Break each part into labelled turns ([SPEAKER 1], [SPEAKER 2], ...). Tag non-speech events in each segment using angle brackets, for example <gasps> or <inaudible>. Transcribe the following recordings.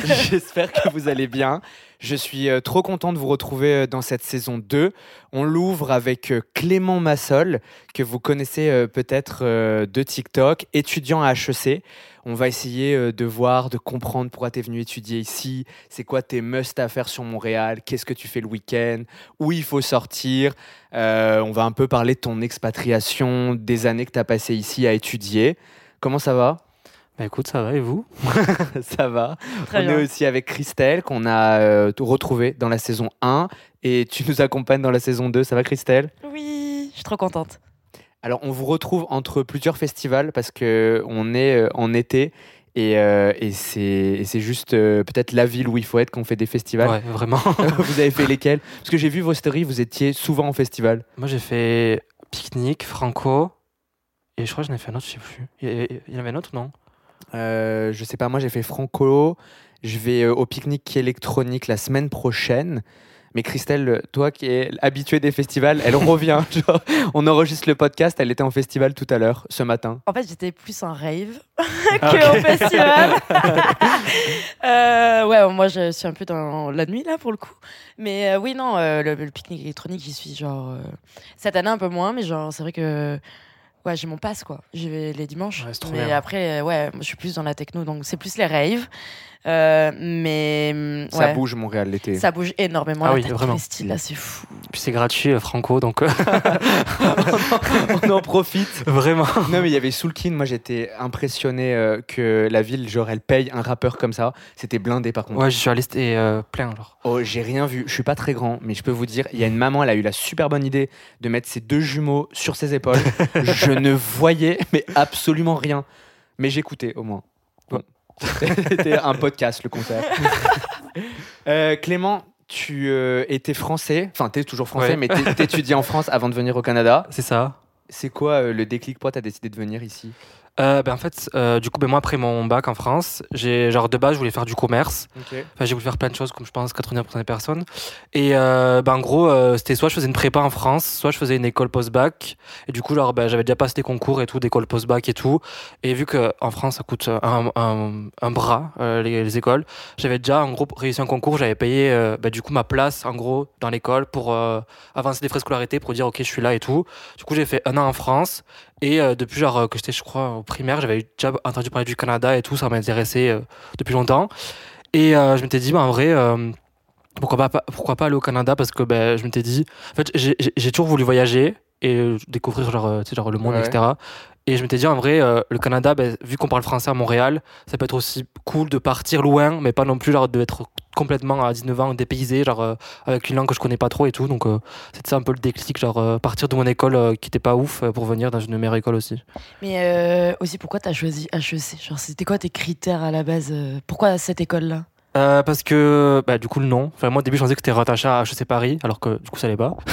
[SPEAKER 1] <laughs> J'espère que vous allez bien. Je suis euh, trop content de vous retrouver euh, dans cette saison 2. On l'ouvre avec euh, Clément Massol, que vous connaissez peut-être de TikTok, étudiant à HEC. On va essayer de voir, de comprendre pourquoi tu es venu étudier ici, c'est quoi tes must à faire sur Montréal, qu'est-ce que tu fais le week-end, où il faut sortir? On va un peu parler de ton expatriation, des années que tu as passées ici à étudier. Comment ça va?
[SPEAKER 2] Bah écoute, ça va et vous? <laughs>
[SPEAKER 1] Ça va.
[SPEAKER 3] Très
[SPEAKER 1] on
[SPEAKER 3] bien.
[SPEAKER 1] est aussi avec Christelle qu'on a euh, retrouvé dans la saison 1 et tu nous accompagnes dans la saison 2. Ça va Christelle?
[SPEAKER 3] Oui, je suis trop contente.
[SPEAKER 1] Alors on vous retrouve entre plusieurs festivals parce que on est euh, en été et, euh, et c'est juste euh, peut-être la ville où il faut être quand on fait des festivals.
[SPEAKER 2] Ouais, vraiment. <laughs>
[SPEAKER 1] vous avez fait lesquels? Parce que j'ai vu vos stories, vous étiez souvent en festival.
[SPEAKER 2] Moi j'ai fait pique-nique, Franco, et je crois que j'en ai fait un autre, je sais plus. Il y en avait un autre, non?
[SPEAKER 1] Euh, je sais pas, moi j'ai fait Franco. Je vais euh, au pique-nique électronique la semaine prochaine. Mais Christelle, toi qui es habituée des festivals, elle <laughs> revient. Genre, on enregistre le podcast, elle était en festival tout à l'heure, ce matin.
[SPEAKER 3] En fait, j'étais plus en rave <laughs>
[SPEAKER 1] Ah,
[SPEAKER 3] que au festival. <laughs> Euh, ouais, moi, je suis un peu dans la nuit, là, pour le coup. Mais euh, oui, non, euh, le, le pique-nique électronique, j'y suis, genre... euh, cette année, un peu moins, mais genre, c'est vrai que... Ouais, j'ai mon pass, quoi. J'y vais les dimanches.
[SPEAKER 2] Ouais,
[SPEAKER 3] mais
[SPEAKER 2] bien.
[SPEAKER 3] après, euh, ouais, je suis plus dans la techno, donc c'est plus les raves. Euh, mais... hum,
[SPEAKER 1] Ça
[SPEAKER 3] ouais,
[SPEAKER 1] bouge Montréal l'été.
[SPEAKER 3] Ça bouge énormément.
[SPEAKER 2] Ah oui, vraiment.
[SPEAKER 3] Là, c'est fou.
[SPEAKER 2] Puis c'est gratuit, euh, Franco, donc euh, <laughs>
[SPEAKER 1] on en profite. <laughs>
[SPEAKER 2] vraiment.
[SPEAKER 1] Non, mais il y avait Soulkin. Moi, j'étais impressionné euh, que la ville, genre, elle paye un rappeur comme ça. C'était blindé par contre.
[SPEAKER 2] Ouais, je suis allé, c'était euh, plein, genre.
[SPEAKER 1] Oh, j'ai rien vu. Je suis pas très grand, mais je peux vous dire, il y a une maman, elle a eu la super bonne idée de mettre ses deux jumeaux sur ses épaules. <laughs> je ne voyais, mais absolument rien. Mais j'écoutais au moins. <laughs> C'était un podcast, le concert. <laughs> Euh, Clément, tu euh, étais français, enfin, tu es toujours français,
[SPEAKER 2] Ouais.
[SPEAKER 1] mais tu étudiais en France avant de venir au Canada.
[SPEAKER 2] C'est ça.
[SPEAKER 1] C'est quoi euh, le déclic Pourquoi tu as décidé de venir ici?
[SPEAKER 2] Euh, ben, en fait, euh, du coup, ben, moi, après mon bac en France, j'ai genre de base, je voulais faire du commerce. Enfin, j'ai voulu faire plein de choses, comme je pense 99% des personnes. Et euh, ben, en gros, c'était soit je faisais une prépa en France, soit je faisais une école post-bac. Et du coup, genre, ben, j'avais déjà passé des concours et tout, d'école post-bac et tout. Et vu qu'en France, ça coûte un, un, un bras, les, les écoles, j'avais déjà, en gros, réussi un concours. J'avais payé, ben, du coup, ma place, en gros, dans l'école pour avancer des frais de scolarité, pour dire, OK, je suis là et tout. Du coup, j'ai fait un an en France. Et euh, depuis, genre, euh, que j'étais, je crois, au primaire, j'avais déjà entendu parler du Canada et tout. Ça m'intéressait euh, depuis longtemps. Et je m'étais dit, bah, en vrai, pourquoi, pas, pourquoi pas aller au Canada Parce que ben, je m'étais dit, en fait, j'ai- toujours voulu voyager et découvrir genre, genre, le monde,
[SPEAKER 1] Ouais.
[SPEAKER 2] etc. Et je m'étais dit, en vrai, euh, le Canada, ben, vu qu'on parle français à Montréal, ça peut être aussi cool de partir loin, mais pas non plus d'être complètement à 19 ans dépaysé, genre euh, avec une langue que je connais pas trop et tout. Donc, euh, c'était ça un peu le déclic, genre euh, partir de mon école euh, qui était pas ouf euh, pour venir dans une meilleure école aussi.
[SPEAKER 3] Mais euh, aussi, pourquoi t'as choisi HEC Genre, c'était quoi tes critères à la base Pourquoi cette école-là?
[SPEAKER 2] Euh, parce que, bah, du coup, le nom. Enfin, moi, au début, je pensais que c'était rattaché à HEC Paris, alors que du coup, ça l'est pas. <laughs>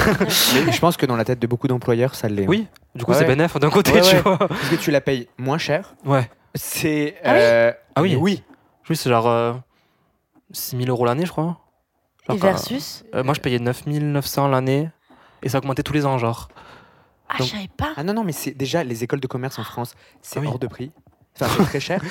[SPEAKER 1] Mais Je pense que dans la tête de beaucoup d'employeurs, ça l'est. hein.
[SPEAKER 2] Oui, du coup,
[SPEAKER 1] Ouais.
[SPEAKER 2] c'est bénéf d'un côté,
[SPEAKER 1] Ouais,
[SPEAKER 2] tu
[SPEAKER 1] ouais.
[SPEAKER 2] vois.
[SPEAKER 1] Parce que tu la payes moins cher.
[SPEAKER 2] Ouais.
[SPEAKER 1] C'est.
[SPEAKER 3] Ah oui
[SPEAKER 2] Ah oui.
[SPEAKER 1] Oui.
[SPEAKER 2] Oui, c'est genre euh, 6000 euros l'année, je crois.
[SPEAKER 3] Et versus
[SPEAKER 2] euh, moi, je payais 9900 l'année et ça augmentait tous les ans, genre.
[SPEAKER 3] Ah,
[SPEAKER 2] donc-
[SPEAKER 3] je savais pas.
[SPEAKER 1] Ah non, non, mais c'est déjà les écoles de commerce en France, c'est
[SPEAKER 2] Ah oui.
[SPEAKER 1] hors de prix. Enfin, c'est très cher.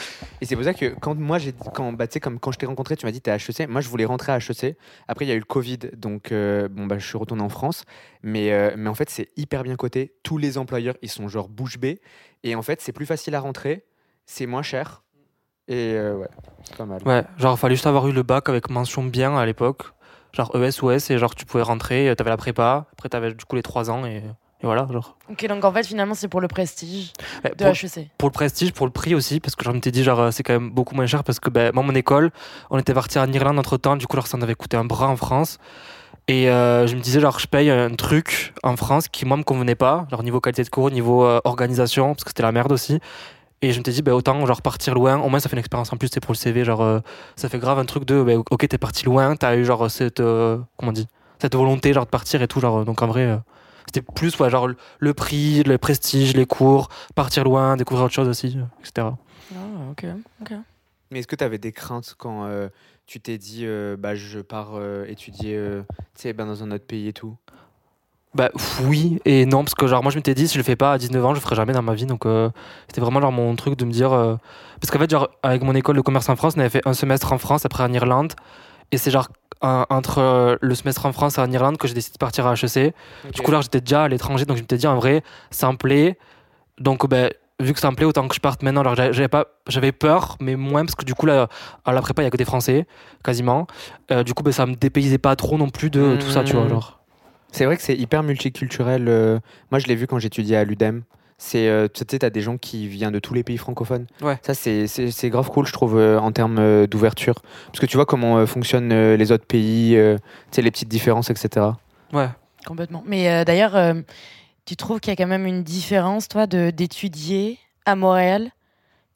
[SPEAKER 1] Et c'est pour ça que quand moi, j'ai, quand, bah, tu sais, comme quand je t'ai rencontré, tu m'as dit t'es à HEC. Moi, je voulais rentrer à HEC. Après, il y a eu le Covid, donc euh, bon, bah, je suis retourné en France. Mais, euh, mais en fait, c'est hyper bien coté. Tous les employeurs, ils sont genre bouche bée. Et en fait, c'est plus facile à rentrer, c'est moins cher. Et euh, ouais, c'est pas mal.
[SPEAKER 2] Ouais, genre, fallait juste avoir eu le bac avec mention bien à l'époque. Genre ES ou S, et genre, tu pouvais rentrer, euh, t'avais la prépa, après, t'avais du coup les 3 ans, et, et voilà, genre.
[SPEAKER 3] Ok, donc en fait, finalement, c'est pour le prestige
[SPEAKER 2] Ouais,
[SPEAKER 3] de
[SPEAKER 2] pour-
[SPEAKER 3] HEC.
[SPEAKER 2] pour le prestige, pour le prix aussi, parce que je m'étais dit, genre, euh, c'est quand même beaucoup moins cher, parce que ben, moi, mon école, on était parti en Irlande entre temps, du coup, alors, ça en avait coûté un bras en France. Et euh, je me disais, genre, je paye un truc en France qui, moi, me convenait pas, genre, niveau qualité de cours, niveau euh, organisation, parce que c'était la merde aussi. Et je me suis dit, ben, autant, genre, partir loin, au moins, ça fait une expérience en plus, c'est pour le CV, genre, euh, ça fait grave un truc de, ben, ok, t'es parti loin, t'as eu, genre, cette, euh, comment on dit, cette volonté, genre, de partir et tout, genre, donc en vrai. euh, c'était plus ouais, genre le- prix, le prestige, les cours, partir loin, découvrir autre chose aussi, etc.
[SPEAKER 3] Ah, ok, ok.
[SPEAKER 1] Mais est-ce que tu avais des craintes quand euh, tu t'es dit, euh, bah, je pars euh, étudier euh, tu sais, ben, dans un autre pays et tout?
[SPEAKER 2] Bah oui et non parce que genre moi je m'étais dit si je le fais pas à 19 ans je le ferai jamais dans ma vie donc euh, c'était vraiment genre mon truc de me dire euh, parce qu'en fait genre avec mon école de commerce en France on avait fait un semestre en France après en Irlande et c'est genre entre le semestre en France et en Irlande que j'ai décidé de partir à HEC du coup là j'étais déjà à l'étranger donc je m'étais dit en vrai ça me plaît. Donc ben vu que ça me plaît autant que je parte maintenant. Alors j'avais pas j'avais peur mais moins parce que du coup là à la prépa il y a que des français quasiment. Euh, du coup ben ça me dépaysait pas trop non plus de tout ça tu vois mmh. genre
[SPEAKER 1] c'est vrai que c'est hyper multiculturel. Euh. moi, je l'ai vu quand j'étudiais à l'UDEM. C'est, euh, tu sais, t'as des gens qui viennent de tous les pays francophones.
[SPEAKER 2] Ouais.
[SPEAKER 1] Ça, c'est, c'est, grave cool, je trouve, euh, en termes d'ouverture. Parce que tu vois comment fonctionnent les autres pays, tu sais, les petites différences, etc.
[SPEAKER 2] Ouais.
[SPEAKER 3] Complètement. Mais d'ailleurs, tu trouves qu'il y a quand même une différence, toi, de, d'étudier à Montréal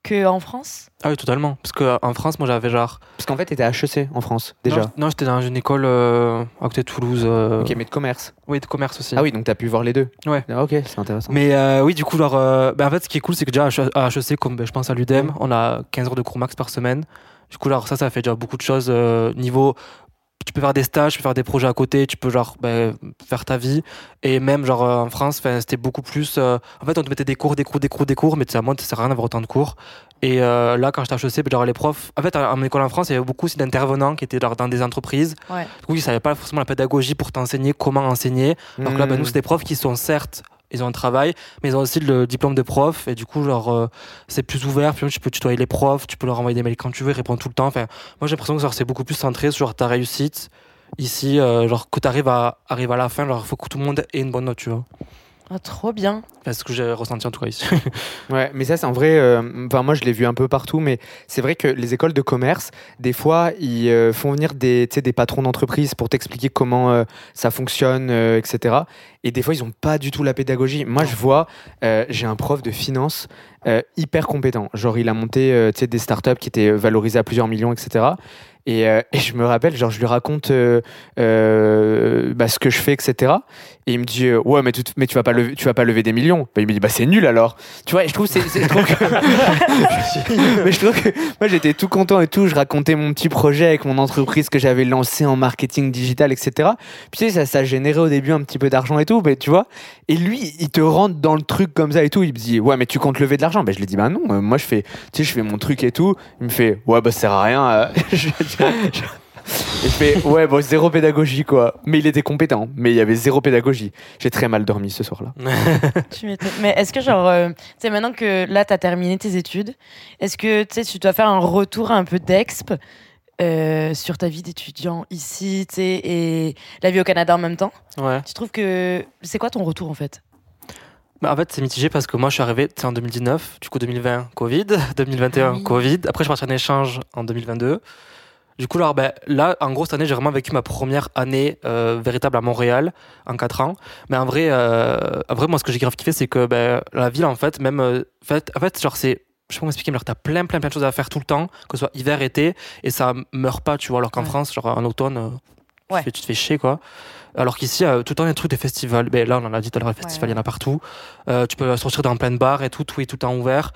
[SPEAKER 3] qu'en France?
[SPEAKER 2] Ah oui, totalement. Parce qu'en France, moi j'avais genre.
[SPEAKER 1] Parce qu'en fait, t'étais à HEC en France, déjà.
[SPEAKER 2] Non, j'étais dans une école euh, à côté de Toulouse. Euh.
[SPEAKER 1] Ok, mais de commerce.
[SPEAKER 2] Oui, de commerce aussi.
[SPEAKER 1] Ah oui, donc t'as pu voir les deux.
[SPEAKER 2] Ouais.
[SPEAKER 1] Ah, ok, c'est intéressant.
[SPEAKER 2] Mais euh, oui, du coup, genre, bah, en fait, ce qui est cool, c'est que déjà à HEC, comme ben, je pense à l'UDEM, on a 15 heures de cours max par semaine. Du coup, alors ça, ça fait déjà beaucoup de choses niveau tu peux faire des stages, tu peux faire des projets à côté, tu peux genre ben, faire ta vie. Et même genre euh, en France, c'était beaucoup plus. Euh, en fait, on te mettait des cours, des cours, des cours, des cours, mais tu sais, moi, ça sert à rien d'avoir autant de cours. Et euh, là, quand j'étais à HEC, ben, genre les profs. En fait, en école en France, il y avait beaucoup aussi d'intervenants qui étaient genre, dans des entreprises.
[SPEAKER 3] Ouais.
[SPEAKER 2] Du coup, ils savaient pas forcément la pédagogie pour t'enseigner comment enseigner. Donc là, ben, nous, mmh. c'est des profs qui sont certes ils ont un travail, mais ils ont aussi le diplôme de prof, et du coup, euh, c'est plus ouvert, puis tu peux tutoyer les profs, tu peux leur envoyer des mails quand tu veux, répondre tout le temps. Enfin, moi, j'ai l'impression que c'est beaucoup plus centré sur ta réussite. Ici, euh, genre, que tu arrives à, arriver à la fin, il faut que tout le monde ait une bonne note, tu vois.
[SPEAKER 3] Ah, trop bien.
[SPEAKER 2] C'est ce que j'ai ressenti en tout cas ici. <laughs>
[SPEAKER 1] ouais, mais ça, c'est en vrai. Euh, enfin, moi, je l'ai vu un peu partout, mais c'est vrai que les écoles de commerce, des fois, ils euh, font venir des, des patrons d'entreprise pour t'expliquer comment euh, ça fonctionne, etc. Et des fois, ils n'ont pas du tout la pédagogie. Moi, je vois, j'ai un prof de finance hyper compétent. Genre, il a monté des startups qui étaient valorisées à plusieurs millions, etc. Euh, et, je me rappelle, genre, je lui raconte euh, euh, bah, ce que je fais, etc. Et il me dit, ouais, mais tu, mais tu vas pas lever, tu vas pas lever des millions. Bah, il me dit, bah c'est nul alors. Tu vois, et je trouve, c'est, je trouve que, <laughs> mais je trouve que moi j'étais tout content et tout. Je racontais mon petit projet avec mon entreprise que j'avais lancé en marketing digital, etc. Puis tu sais, ça, ça générait au début un petit peu d'argent et tout, mais tu vois. Et lui, il te rentre dans le truc comme ça et tout. Il me dit, ouais, mais tu comptes lever de l'argent. Ben je lui dis, bah non, moi je fais, tu sais, je fais mon truc et tout. Il me fait, ouais, bah ça sert à rien. Et <laughs> je fais ouais bon zéro pédagogie quoi. Mais il était compétent, mais il y avait zéro pédagogie. J'ai très mal dormi ce soir-là. <laughs>
[SPEAKER 3] mais est-ce que genre euh, tu sais maintenant que là tu as terminé tes études, est-ce que tu sais tu dois faire un retour un peu d'exp euh, sur ta vie d'étudiant ici, tu sais et la vie au Canada en même temps?
[SPEAKER 2] Ouais.
[SPEAKER 3] Tu trouves que c'est quoi ton retour en fait?
[SPEAKER 2] Bah en fait, c'est mitigé parce que moi, je suis arrivé en 2019, du coup 2020, Covid, <laughs> 2021, ah Covid. Après, je suis parti en échange en 2022. Du coup, alors, ben, là, en gros, cette année, j'ai vraiment vécu ma première année euh, véritable à Montréal, en 4 ans. Mais en vrai, euh, en vrai moi, ce que j'ai grave kiffé, c'est que ben, la ville, en fait, même. Euh, fait, en fait, genre, c'est. Je sais pas comment expliquer, mais t'as plein, plein, plein de choses à faire tout le temps, que ce soit hiver, été, et ça meurt pas, tu vois. Alors qu'en France, genre, en automne, ouais. tu, te fais chier, quoi. Alors qu'ici, tout le temps, il y a un truc des festivals. Ben, là, on en a dit tout à l'heure, les festivals, il y en a partout. tu peux sortir dans plein de bars et tout, tout est tout le temps ouvert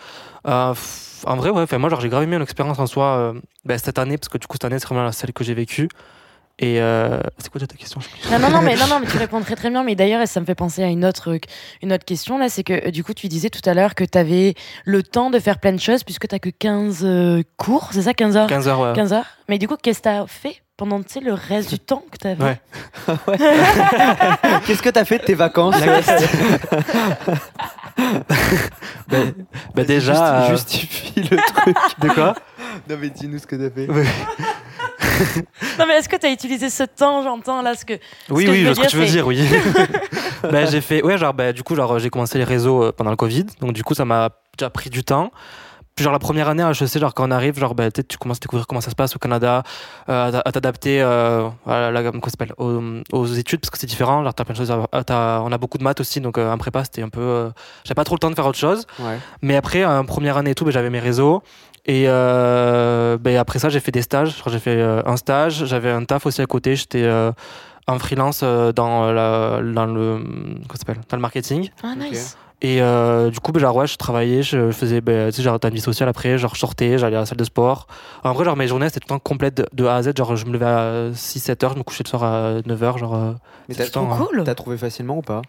[SPEAKER 2] en vrai, ouais, moi, j'ai grave aimé l'expérience en soi euh, ben, cette année, parce que du coup, cette année, c'est vraiment celle que j'ai vécue. Et euh, c'est quoi ta question?
[SPEAKER 3] Non, non, non, mais, non, non, mais tu <laughs> réponds très très bien. Mais d'ailleurs, ça me fait penser à une autre, une autre question là. C'est que du coup, tu disais tout à l'heure que tu avais le temps de faire plein de choses puisque tu que 15 euh, cours, c'est ça 15 heures?
[SPEAKER 2] 15 heures, ouais.
[SPEAKER 3] 15 heures. Mais du coup, qu'est-ce que tu as fait pendant le reste du temps que tu avais
[SPEAKER 2] ouais. <laughs> <laughs>
[SPEAKER 1] Qu'est-ce que tu as fait de tes vacances?
[SPEAKER 2] Ben, ben déjà.
[SPEAKER 1] Justifie le truc.
[SPEAKER 2] De quoi?
[SPEAKER 1] Non, mais dis-nous ce que tu as fait. <laughs>
[SPEAKER 3] non, mais est-ce que tu as utilisé ce temps, j'entends là ce que.
[SPEAKER 2] Oui, oui, ce que tu veux dire, oui. <laughs> ben, j'ai fait. Ouais, genre, ben, du coup, genre, j'ai commencé les réseaux euh, pendant le Covid. Donc, du coup, ça m'a déjà pris du temps. Puis genre la première année à HEC, genre quand on arrive, genre ben, tu commences à découvrir comment ça se passe au Canada, euh, à t'adapter euh, à la, aux, aux, études parce que c'est différent. Genre as plein de choses, on a beaucoup de maths aussi, donc euh, en prépa c'était un peu, euh, j'avais pas trop le temps de faire autre chose.
[SPEAKER 1] Ouais.
[SPEAKER 2] Mais après en première année et tout, ben, j'avais mes réseaux et ben, après ça j'ai fait des stages. J'ai fait un stage, j'avais un taf aussi à côté. J'étais en freelance dans, la, dans le comment dans le marketing.
[SPEAKER 3] Ah nice.
[SPEAKER 2] Et euh, du coup, ben, genre, ouais, je travaillais, je faisais, ben, tu sais, genre, t'as une vie sociale après, genre, je sortais, j'allais à la salle de sport. En vrai, genre, mes journées, c'était tout le temps complète de, de A à Z. Genre, je me levais à 6-7 heures, je me couchais le soir à 9 heures, genre. euh,
[SPEAKER 1] Mais
[SPEAKER 2] c'est
[SPEAKER 1] t'as
[SPEAKER 2] temps,
[SPEAKER 3] Trop cool.
[SPEAKER 1] t'as trouvé facilement ou pas?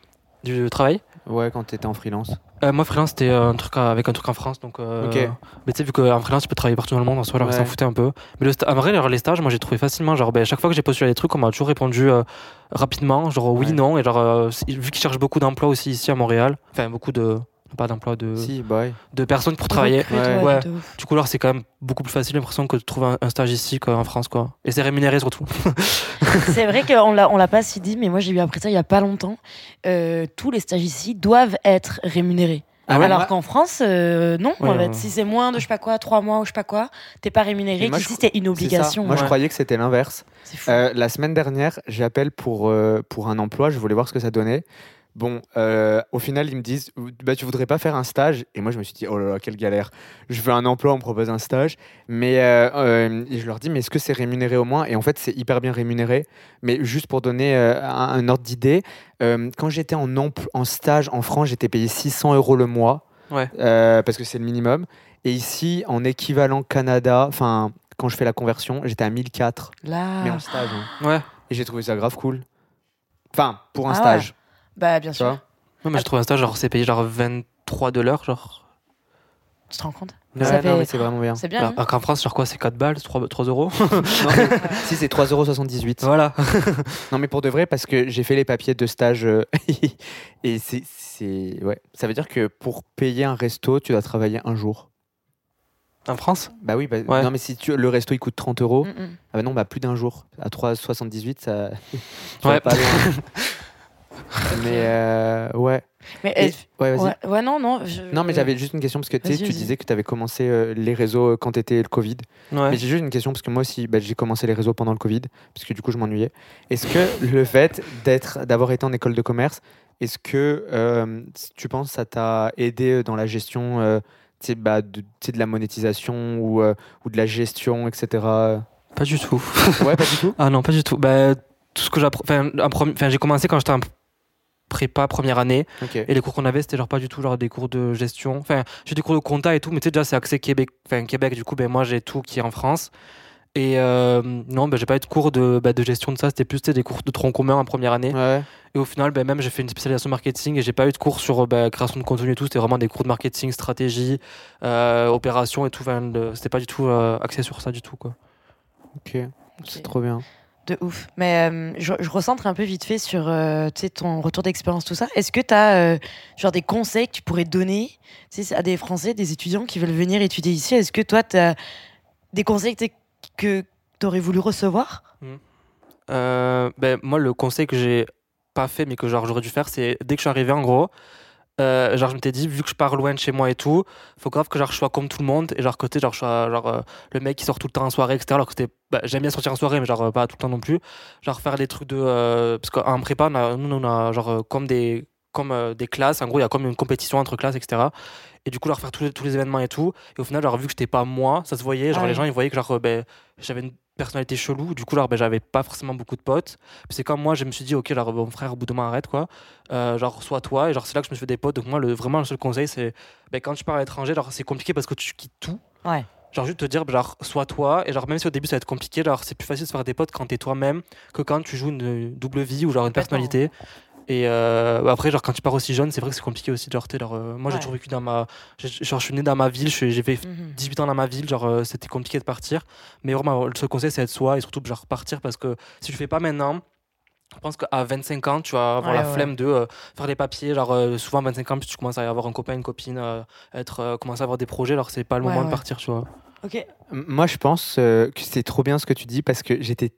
[SPEAKER 2] Du travail?
[SPEAKER 1] Ouais, quand t'étais en freelance.
[SPEAKER 2] Euh, moi, freelance, c'était euh, un truc avec un truc en France. Donc, euh,
[SPEAKER 1] Ok.
[SPEAKER 2] Mais tu sais, vu qu'en freelance, tu peux travailler partout dans le monde, en soi, alors,
[SPEAKER 1] Ouais.
[SPEAKER 2] ça s'en foutait un peu. Mais le en vrai, alors, les stages, moi, j'ai trouvé facilement. Genre, ben, chaque fois que j'ai postulé à des trucs, on m'a toujours répondu euh, rapidement, genre oui,
[SPEAKER 1] Ouais.
[SPEAKER 2] non. Et genre, vu qu'ils cherchent beaucoup d'emplois aussi ici à Montréal, enfin, beaucoup de. Pas d'emplois, de,
[SPEAKER 1] Si, bah ouais.
[SPEAKER 2] de personnes pour travailler.
[SPEAKER 1] Ouais.
[SPEAKER 2] Ouais. Du coup, alors, c'est quand même beaucoup plus facile, j'ai l'impression, que de trouver un, un stage ici qu'en France, quoi. Et c'est rémunéré surtout. <laughs>
[SPEAKER 3] C'est vrai qu'on l'a, on l'a pas si dit, mais moi j'ai eu appris ça il y a pas longtemps. Euh, tous les stages ici doivent être rémunérés.
[SPEAKER 1] Ah ouais,
[SPEAKER 3] Alors qu'en France, euh, non.
[SPEAKER 2] Ouais,
[SPEAKER 3] en fait.
[SPEAKER 2] ouais.
[SPEAKER 3] Si c'est moins de je sais pas quoi, trois mois ou je sais pas quoi, t'es pas rémunéré.
[SPEAKER 1] Moi,
[SPEAKER 3] Ici,
[SPEAKER 1] je-
[SPEAKER 3] une obligation.
[SPEAKER 1] Moi, je croyais que c'était l'inverse. Euh, la semaine dernière, j'appelle pour, euh, pour un emploi. Je voulais voir ce que ça donnait. Bon, euh, au final, ils me disent bah, Tu voudrais pas faire un stage? Et moi, je me suis dit Oh là là, quelle galère. Je veux un emploi, on me propose un stage. Mais euh, euh, je leur dis Mais est-ce que c'est rémunéré au moins? Et en fait, c'est hyper bien rémunéré. Mais juste pour donner un, un ordre d'idée, quand j'étais en, stage en France, j'étais payé 600 euros le mois.
[SPEAKER 2] Ouais.
[SPEAKER 1] parce que c'est le minimum. Et ici, en équivalent Canada, enfin, quand je fais la conversion, j'étais à 1004.
[SPEAKER 3] Là.
[SPEAKER 1] Mais en stage. hein.
[SPEAKER 2] Ouais.
[SPEAKER 1] Et j'ai trouvé ça grave cool. Enfin, pour un
[SPEAKER 3] Ah
[SPEAKER 1] stage.
[SPEAKER 3] Bah, bien sûr.
[SPEAKER 2] Ouais, mais j'ai trouvé un stage, genre, c'est payé genre 23 de l'heure, genre.
[SPEAKER 3] Tu te rends compte?
[SPEAKER 1] Ouais,
[SPEAKER 3] Ça
[SPEAKER 1] non,
[SPEAKER 3] fait-
[SPEAKER 1] mais c'est vraiment bien.
[SPEAKER 3] C'est bien.
[SPEAKER 2] Alors,
[SPEAKER 3] hein
[SPEAKER 2] alors qu'en France, sur quoi C'est 4 balles, 3, 3 euros <laughs>
[SPEAKER 1] Non, mais- <laughs> si, c'est 3,78€.
[SPEAKER 2] Voilà. <laughs>
[SPEAKER 1] Non, mais pour de vrai, parce que j'ai fait les papiers de stage. euh, et c'est. c'est- Ouais. Ça veut dire que pour payer un resto, tu dois travailler un jour.
[SPEAKER 2] En France?
[SPEAKER 1] Bah oui, bah,
[SPEAKER 2] Ouais.
[SPEAKER 1] non, mais si tu, le resto il coûte 30 euros,
[SPEAKER 3] Mm, mm.
[SPEAKER 1] ah bah non, bah plus d'un jour. À 3,78, ça. tu vas
[SPEAKER 2] Ouais.
[SPEAKER 1] pas loin. <laughs> mais euh, ouais.
[SPEAKER 3] Mais
[SPEAKER 1] Et-
[SPEAKER 3] euh,
[SPEAKER 1] ouais, vas-y.
[SPEAKER 3] ouais, ouais, non, non. je-
[SPEAKER 1] Non, mais j'avais juste une question parce que tu disais que tu avais commencé euh, les réseaux euh, quand tu étais le Covid.
[SPEAKER 2] Ouais.
[SPEAKER 1] Mais j'ai juste une question parce que moi aussi, bah, j'ai commencé les réseaux pendant le Covid parce que du coup, je m'ennuyais. Est-ce que le fait d'être, d'avoir été en école de commerce, est-ce que euh, tu penses que ça t'a aidé dans la gestion euh, bah, de, de la monétisation ou, euh, ou de la gestion, etc.
[SPEAKER 2] Pas du tout.
[SPEAKER 1] Ouais, pas du tout? <laughs>
[SPEAKER 2] Ah non, pas du tout. Bah, tout ce que enfin, enfin, j'ai commencé quand j'étais en prépa première année. Et les cours qu'on avait c'était genre pas du tout genre des cours de gestion. Enfin j'ai des cours de compta et tout mais tu sais déjà c'est accès Québec enfin Québec du coup ben moi j'ai tout qui est en France. Et euh, non ben j'ai pas eu de cours de, bah, de gestion de ça. C'était plus des cours de tronc commun en première année.
[SPEAKER 1] Ouais.
[SPEAKER 2] et au final ben même j'ai fait une spécialisation marketing et j'ai pas eu de cours sur bah, création de contenu et tout. C'était vraiment des cours de marketing stratégie euh, opération et tout. Enfin, c'était pas du tout euh, axé sur ça du tout quoi.
[SPEAKER 1] Ok. C'est trop bien.
[SPEAKER 3] De ouf. Mais euh, je, je recentre un peu vite fait sur euh, ton retour d'expérience, tout ça. Est-ce que tu as genre des conseils que tu pourrais donner à des Français, des étudiants qui veulent venir étudier ici? Est-ce que toi, tu as des conseils que, tu aurais voulu recevoir?
[SPEAKER 2] Euh, ben, moi, le conseil que j'ai pas fait, mais que j'aurais dû faire, c'est dès que je suis arrivé, en gros, euh, genre je m'étais dit, vu que je pars loin de chez moi et tout, faut grave que genre, je sois comme tout le monde et genre côté, genre je sois genre euh, le mec qui sort tout le temps en soirée, etc. Alors que c'était, bah, j'aime bien sortir en soirée, mais genre euh, pas tout le temps non plus. Genre faire des trucs de, parce qu'en prépa, on a, nous on a genre comme des comme des classes, en gros il y a comme une compétition entre classes, etc. Et du coup, genre faire tous les, tous les événements et tout. Et au final, genre vu que j'étais pas moi, ça se voyait, genre
[SPEAKER 3] Ah
[SPEAKER 2] les gens ils voyaient que genre ben, j'avais une personnalité chelou, du coup genre ben, j'avais pas forcément beaucoup de potes. C'est comme moi, je me suis dit, ok, genre, mon frère, au bout de moment, arrête, quoi. Euh, genre, sois toi. Et genre, c'est là que je me suis fait des potes. Donc, moi, le, vraiment, le seul conseil, c'est ben, quand tu pars à l'étranger, c'est compliqué parce que tu quittes tout.
[SPEAKER 3] Ouais.
[SPEAKER 2] Genre, juste te dire, genre, sois toi. Et genre, même si au début, ça va être compliqué, genre, c'est plus facile de se faire des potes quand t'es toi-même que quand tu joues une double vie ou genre une personnalité. Et euh, après, genre, quand tu pars aussi jeune, c'est vrai que c'est compliqué aussi. Genre, t'es, genre, euh, moi, j'ai
[SPEAKER 3] Ouais.
[SPEAKER 2] toujours vécu dans ma. Genre, je suis né dans ma ville, j'ai fait
[SPEAKER 3] Mhm.
[SPEAKER 2] 18 ans dans ma ville, genre euh, c'était compliqué de partir. Mais vraiment, le seul conseil c'est être soi et surtout genre partir parce que si tu le fais pas maintenant, je pense qu'à 25 ans, tu vas avoir
[SPEAKER 3] Ouais,
[SPEAKER 2] la
[SPEAKER 3] ouais.
[SPEAKER 2] flemme de euh, faire les papiers. Genre euh, souvent 25 ans, puis tu commences à avoir un copain, une copine, euh, être, euh, commencer à avoir des projets. Alors c'est pas le
[SPEAKER 3] Ouais,
[SPEAKER 2] moment
[SPEAKER 3] ouais.
[SPEAKER 2] de partir, tu vois.
[SPEAKER 3] Ok.
[SPEAKER 1] Moi, je pense euh, que c'est trop bien ce que tu dis parce que j'étais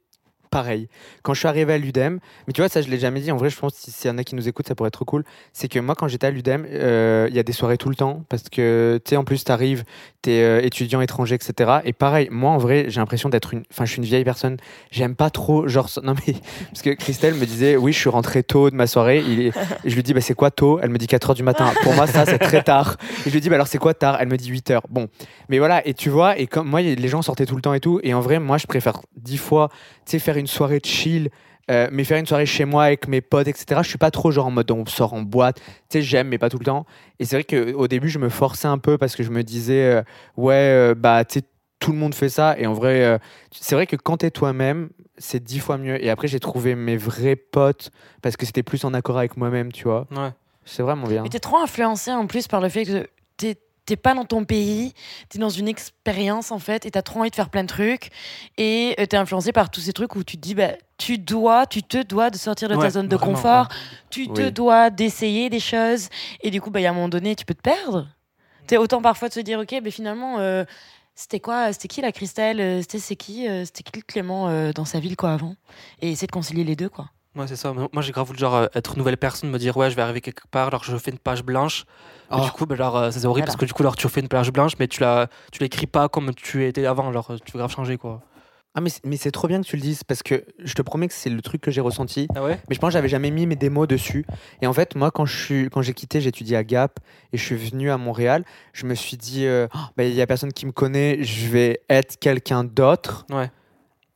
[SPEAKER 1] pareil. Quand je suis arrivé à l'UDEM, mais tu vois, ça, je l'ai jamais dit. En vrai, je pense que s'il y en a qui nous écoutent, ça pourrait être cool. C'est que moi, quand j'étais à l'UDEM, euh, il y a des soirées tout le temps parce que, tu sais, en plus, tu arrives, tu es étudiant étranger, etc. Et pareil, moi, en vrai, j'ai l'impression d'être une. Enfin, je suis une vieille personne. J'aime pas trop, genre. <laughs> Non, mais. Parce que Christelle me disait, oui, je suis rentré tôt de ma soirée. Et je lui dis, bah, c'est quoi tôt? Elle me dit 4 h du matin. Pour moi, ça, c'est très tard. Et je lui dis, bah, alors, c'est quoi tard? Elle me dit 8 h. Bon. Mais voilà, et tu vois, et comme moi, les gens sortaient tout le temps et tout. Et en vrai, moi, je préfère dix fois, tu sais, faire une soirée de chill Euh, mais faire une soirée chez moi avec mes potes, etc., je suis pas trop genre en mode on sort en boîte. Tu sais, j'aime, mais pas tout le temps. Et c'est vrai qu'au début, je me forçais un peu parce que je me disais, euh, ouais, euh, bah, tu sais, tout le monde fait ça. Et en vrai, c'est vrai que quand t'es toi-même, c'est dix fois mieux. Et après, j'ai trouvé mes vrais potes parce que c'était plus en accord avec moi-même, tu vois.
[SPEAKER 2] Ouais.
[SPEAKER 1] C'est vraiment bien.
[SPEAKER 3] Mais t'es trop influencé en plus par le fait que t'es t'es pas dans ton pays, t'es dans une expérience en fait, et t'as trop envie de faire plein de trucs, et euh, t'es influencé par tous ces trucs où tu te dis, bah, tu dois, tu te dois de sortir de ta zone de confort, tu te dois d'essayer des choses, et du coup, bah, y a un moment donné, tu peux te perdre. T'es autant parfois de se dire, ok, mais finalement, euh, c'était quoi C'était qui la Christelle euh, C'était c'est qui C'était qui Clément dans sa ville quoi avant? Et essayer de concilier les deux quoi.
[SPEAKER 2] Ouais, c'est ça. Moi, j'ai grave voulu genre, être une nouvelle personne, me dire, ouais, je vais arriver quelque part, alors je fais une page blanche. Du oh. coup, bah, euh, c'est horrible parce que du coup, alors, tu fais une page blanche, mais tu la, tu l'écris pas comme tu étais avant. Genre, tu veux grave changer, quoi.
[SPEAKER 1] Ah mais, mais c'est trop bien que tu le dises parce que je te promets que c'est le truc que j'ai ressenti.
[SPEAKER 2] Ah ouais?
[SPEAKER 1] Mais je pense que j'avais jamais mis mes démos dessus. Et en fait, moi, quand je suis, quand j'ai quitté, j'ai étudié à Gap et je suis venu à Montréal, je me suis dit, euh, oh, bah, il y a personne qui me connaît, je vais être quelqu'un d'autre.
[SPEAKER 2] Ouais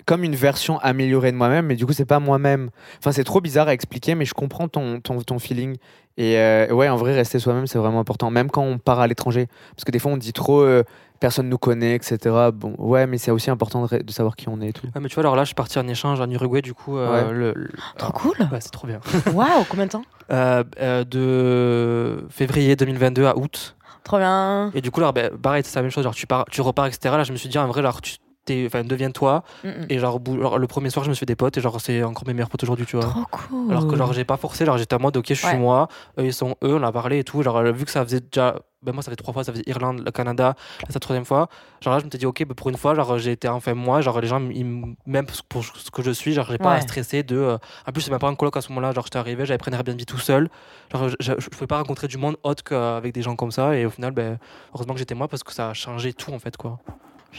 [SPEAKER 1] comme une version améliorée de moi-même, mais du coup, c'est pas moi-même. Enfin, c'est trop bizarre à expliquer, mais je comprends ton, ton, ton feeling. Et euh, ouais, en vrai, rester soi-même, c'est vraiment important, même quand on part à l'étranger. Parce que des fois, on dit trop, euh, personne nous connaît, etc. Bon, ouais, mais c'est aussi important de, savoir qui on est et tout.
[SPEAKER 2] Ouais, mais tu vois, alors là, je suis parti en échange en Uruguay, du coup. Euh, le, <gasps>
[SPEAKER 3] trop cool
[SPEAKER 2] Ouais, c'est trop bien. <laughs>
[SPEAKER 3] Waouh, combien de temps?
[SPEAKER 2] De février 2022 à août.
[SPEAKER 3] Trop bien.
[SPEAKER 2] Et du coup, là, bah, pareil, c'est la même chose. Genre, tu, pars, tu repars, etc. Là, je me suis dit, en vrai, alors, tu enfin deviens-toi mm, mm. et genre, le premier soir je me suis fait des potes et genre c'est encore mes meilleurs potes aujourd'hui tu vois.
[SPEAKER 3] Trop cool.
[SPEAKER 2] Alors que genre j'ai pas forcé genre j'étais en mode ok je suis moi eux ils sont eux on a parlé et tout. Genre vu que ça faisait déjà ben moi ça fait trois fois ça faisait Irlande le Canada c'est la troisième fois. Genre là je me suis dit ok ben, pour une fois genre j'ai été enfin moi genre les gens même pour ce que je suis. Genre j'ai pas à stresser de euh, en plus c'est même pas un coloc à ce moment là genre j'étais arrivé j'avais pris un Airbnb tout seul. Genre je, je, pouvais pas rencontrer du monde autre qu'avec des gens comme ça. Et au final ben heureusement que j'étais moi parce que ça a changé tout en fait quoi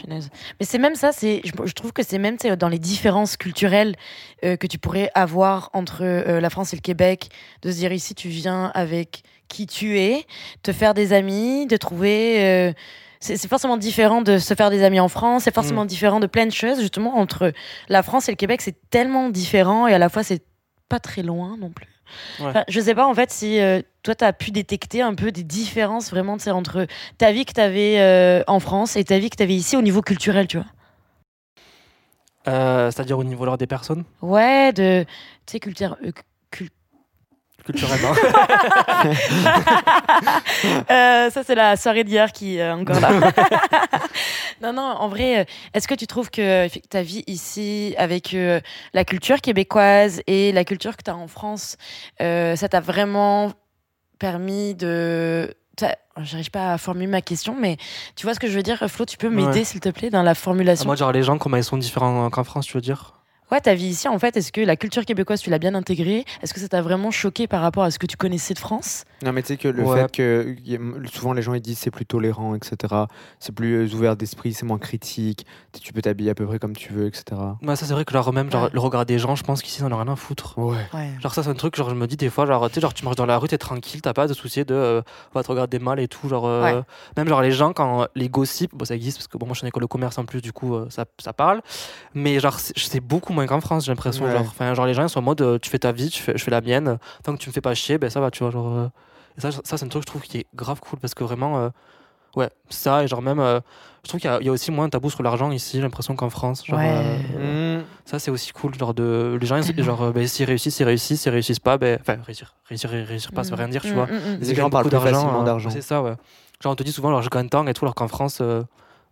[SPEAKER 3] mais c'est même ça, c'est, je, trouve que c'est même dans les différences culturelles euh, que tu pourrais avoir entre euh, la France et le Québec, de se dire ici tu viens avec qui tu es, te faire des amis, de trouver. Euh, c'est forcément différent de se faire des amis en France, c'est forcément mm. différent de plein de choses. Justement, entre la France et le Québec, c'est tellement différent et à la fois c'est pas très loin non plus. Je sais pas en fait si toi, tu as pu détecter un peu des différences vraiment entre ta vie que tu avais euh, en France et ta vie que tu avais ici au niveau culturel, tu vois?
[SPEAKER 2] Euh, C'est-à-dire au niveau des personnes?
[SPEAKER 3] Ouais, de. Tu sais, culture. <laughs> Euh,
[SPEAKER 2] culturellement.
[SPEAKER 3] ça, c'est la soirée d'hier qui est encore là. <laughs> non, non, en vrai, est-ce que tu trouves que ta vie ici, avec la culture québécoise et la culture que tu as en France, ça t'a vraiment permis de J'arrive pas à formuler ma question, mais tu vois ce que je veux dire, Flo, tu peux m'aider s'il te plaît dans la formulation?
[SPEAKER 2] moi, genre les gens, comment ils sont différents qu'en France, tu veux dire?
[SPEAKER 3] Ouais, ta vie ici, en fait, est-ce que la culture québécoise, tu l'as bien intégrée? Est-ce que ça t'a vraiment choqué par rapport à ce que tu connaissais de France?
[SPEAKER 1] Non, mais tu sais que le fait que souvent les gens ils disent c'est plus tolérant, etc. C'est plus euh, ouvert d'esprit, c'est moins critique. Tu peux t'habiller à peu près comme tu veux, etc.
[SPEAKER 2] Bah, ça, c'est vrai que genre, même genre, le regard des gens, je pense qu'ici, on a rien à foutre.
[SPEAKER 1] Ouais.
[SPEAKER 2] Genre, ça, c'est un truc, genre, je me dis des fois, genre, genre, tu marches dans la rue, t'es tranquille, t'as pas de souci de euh, on va te regarder mal et tout. Genre, euh, même genre, les gens, quand les gossips, bon, ça existe parce que bon, moi, je suis en école de commerce en plus, du coup, ça, ça parle. Mais genre, c'est beaucoup moins qu'en France, j'ai l'impression. Genre, enfin, genre les gens ils sont en mode euh, tu fais ta vie, tu fais, je fais la mienne. Tant que tu me fais pas chier, ben ça va, tu vois. Genre, euh. et ça, ça c'est un truc je trouve qui est grave cool parce que vraiment, euh, ouais, ça et genre même, je trouve qu'il y, y, a aussi moins un tabou sur l'argent ici, j'ai l'impression qu'en France. Genre,
[SPEAKER 3] mmh.
[SPEAKER 2] Ça c'est aussi cool, genre de les gens, ils, genre, ben, s'ils réussissent, ils réussissent, s'ils réussissent pas, ben, enfin, réussir, réussir, réussir pas, ça veut rien dire, tu
[SPEAKER 3] mmh,
[SPEAKER 2] vois.
[SPEAKER 3] Mmh,
[SPEAKER 1] les gens parlent d'argent. d'argent.
[SPEAKER 2] C'est ça, ouais. Genre on te dit souvent, alors je gagne tant et tout, alors qu'en France.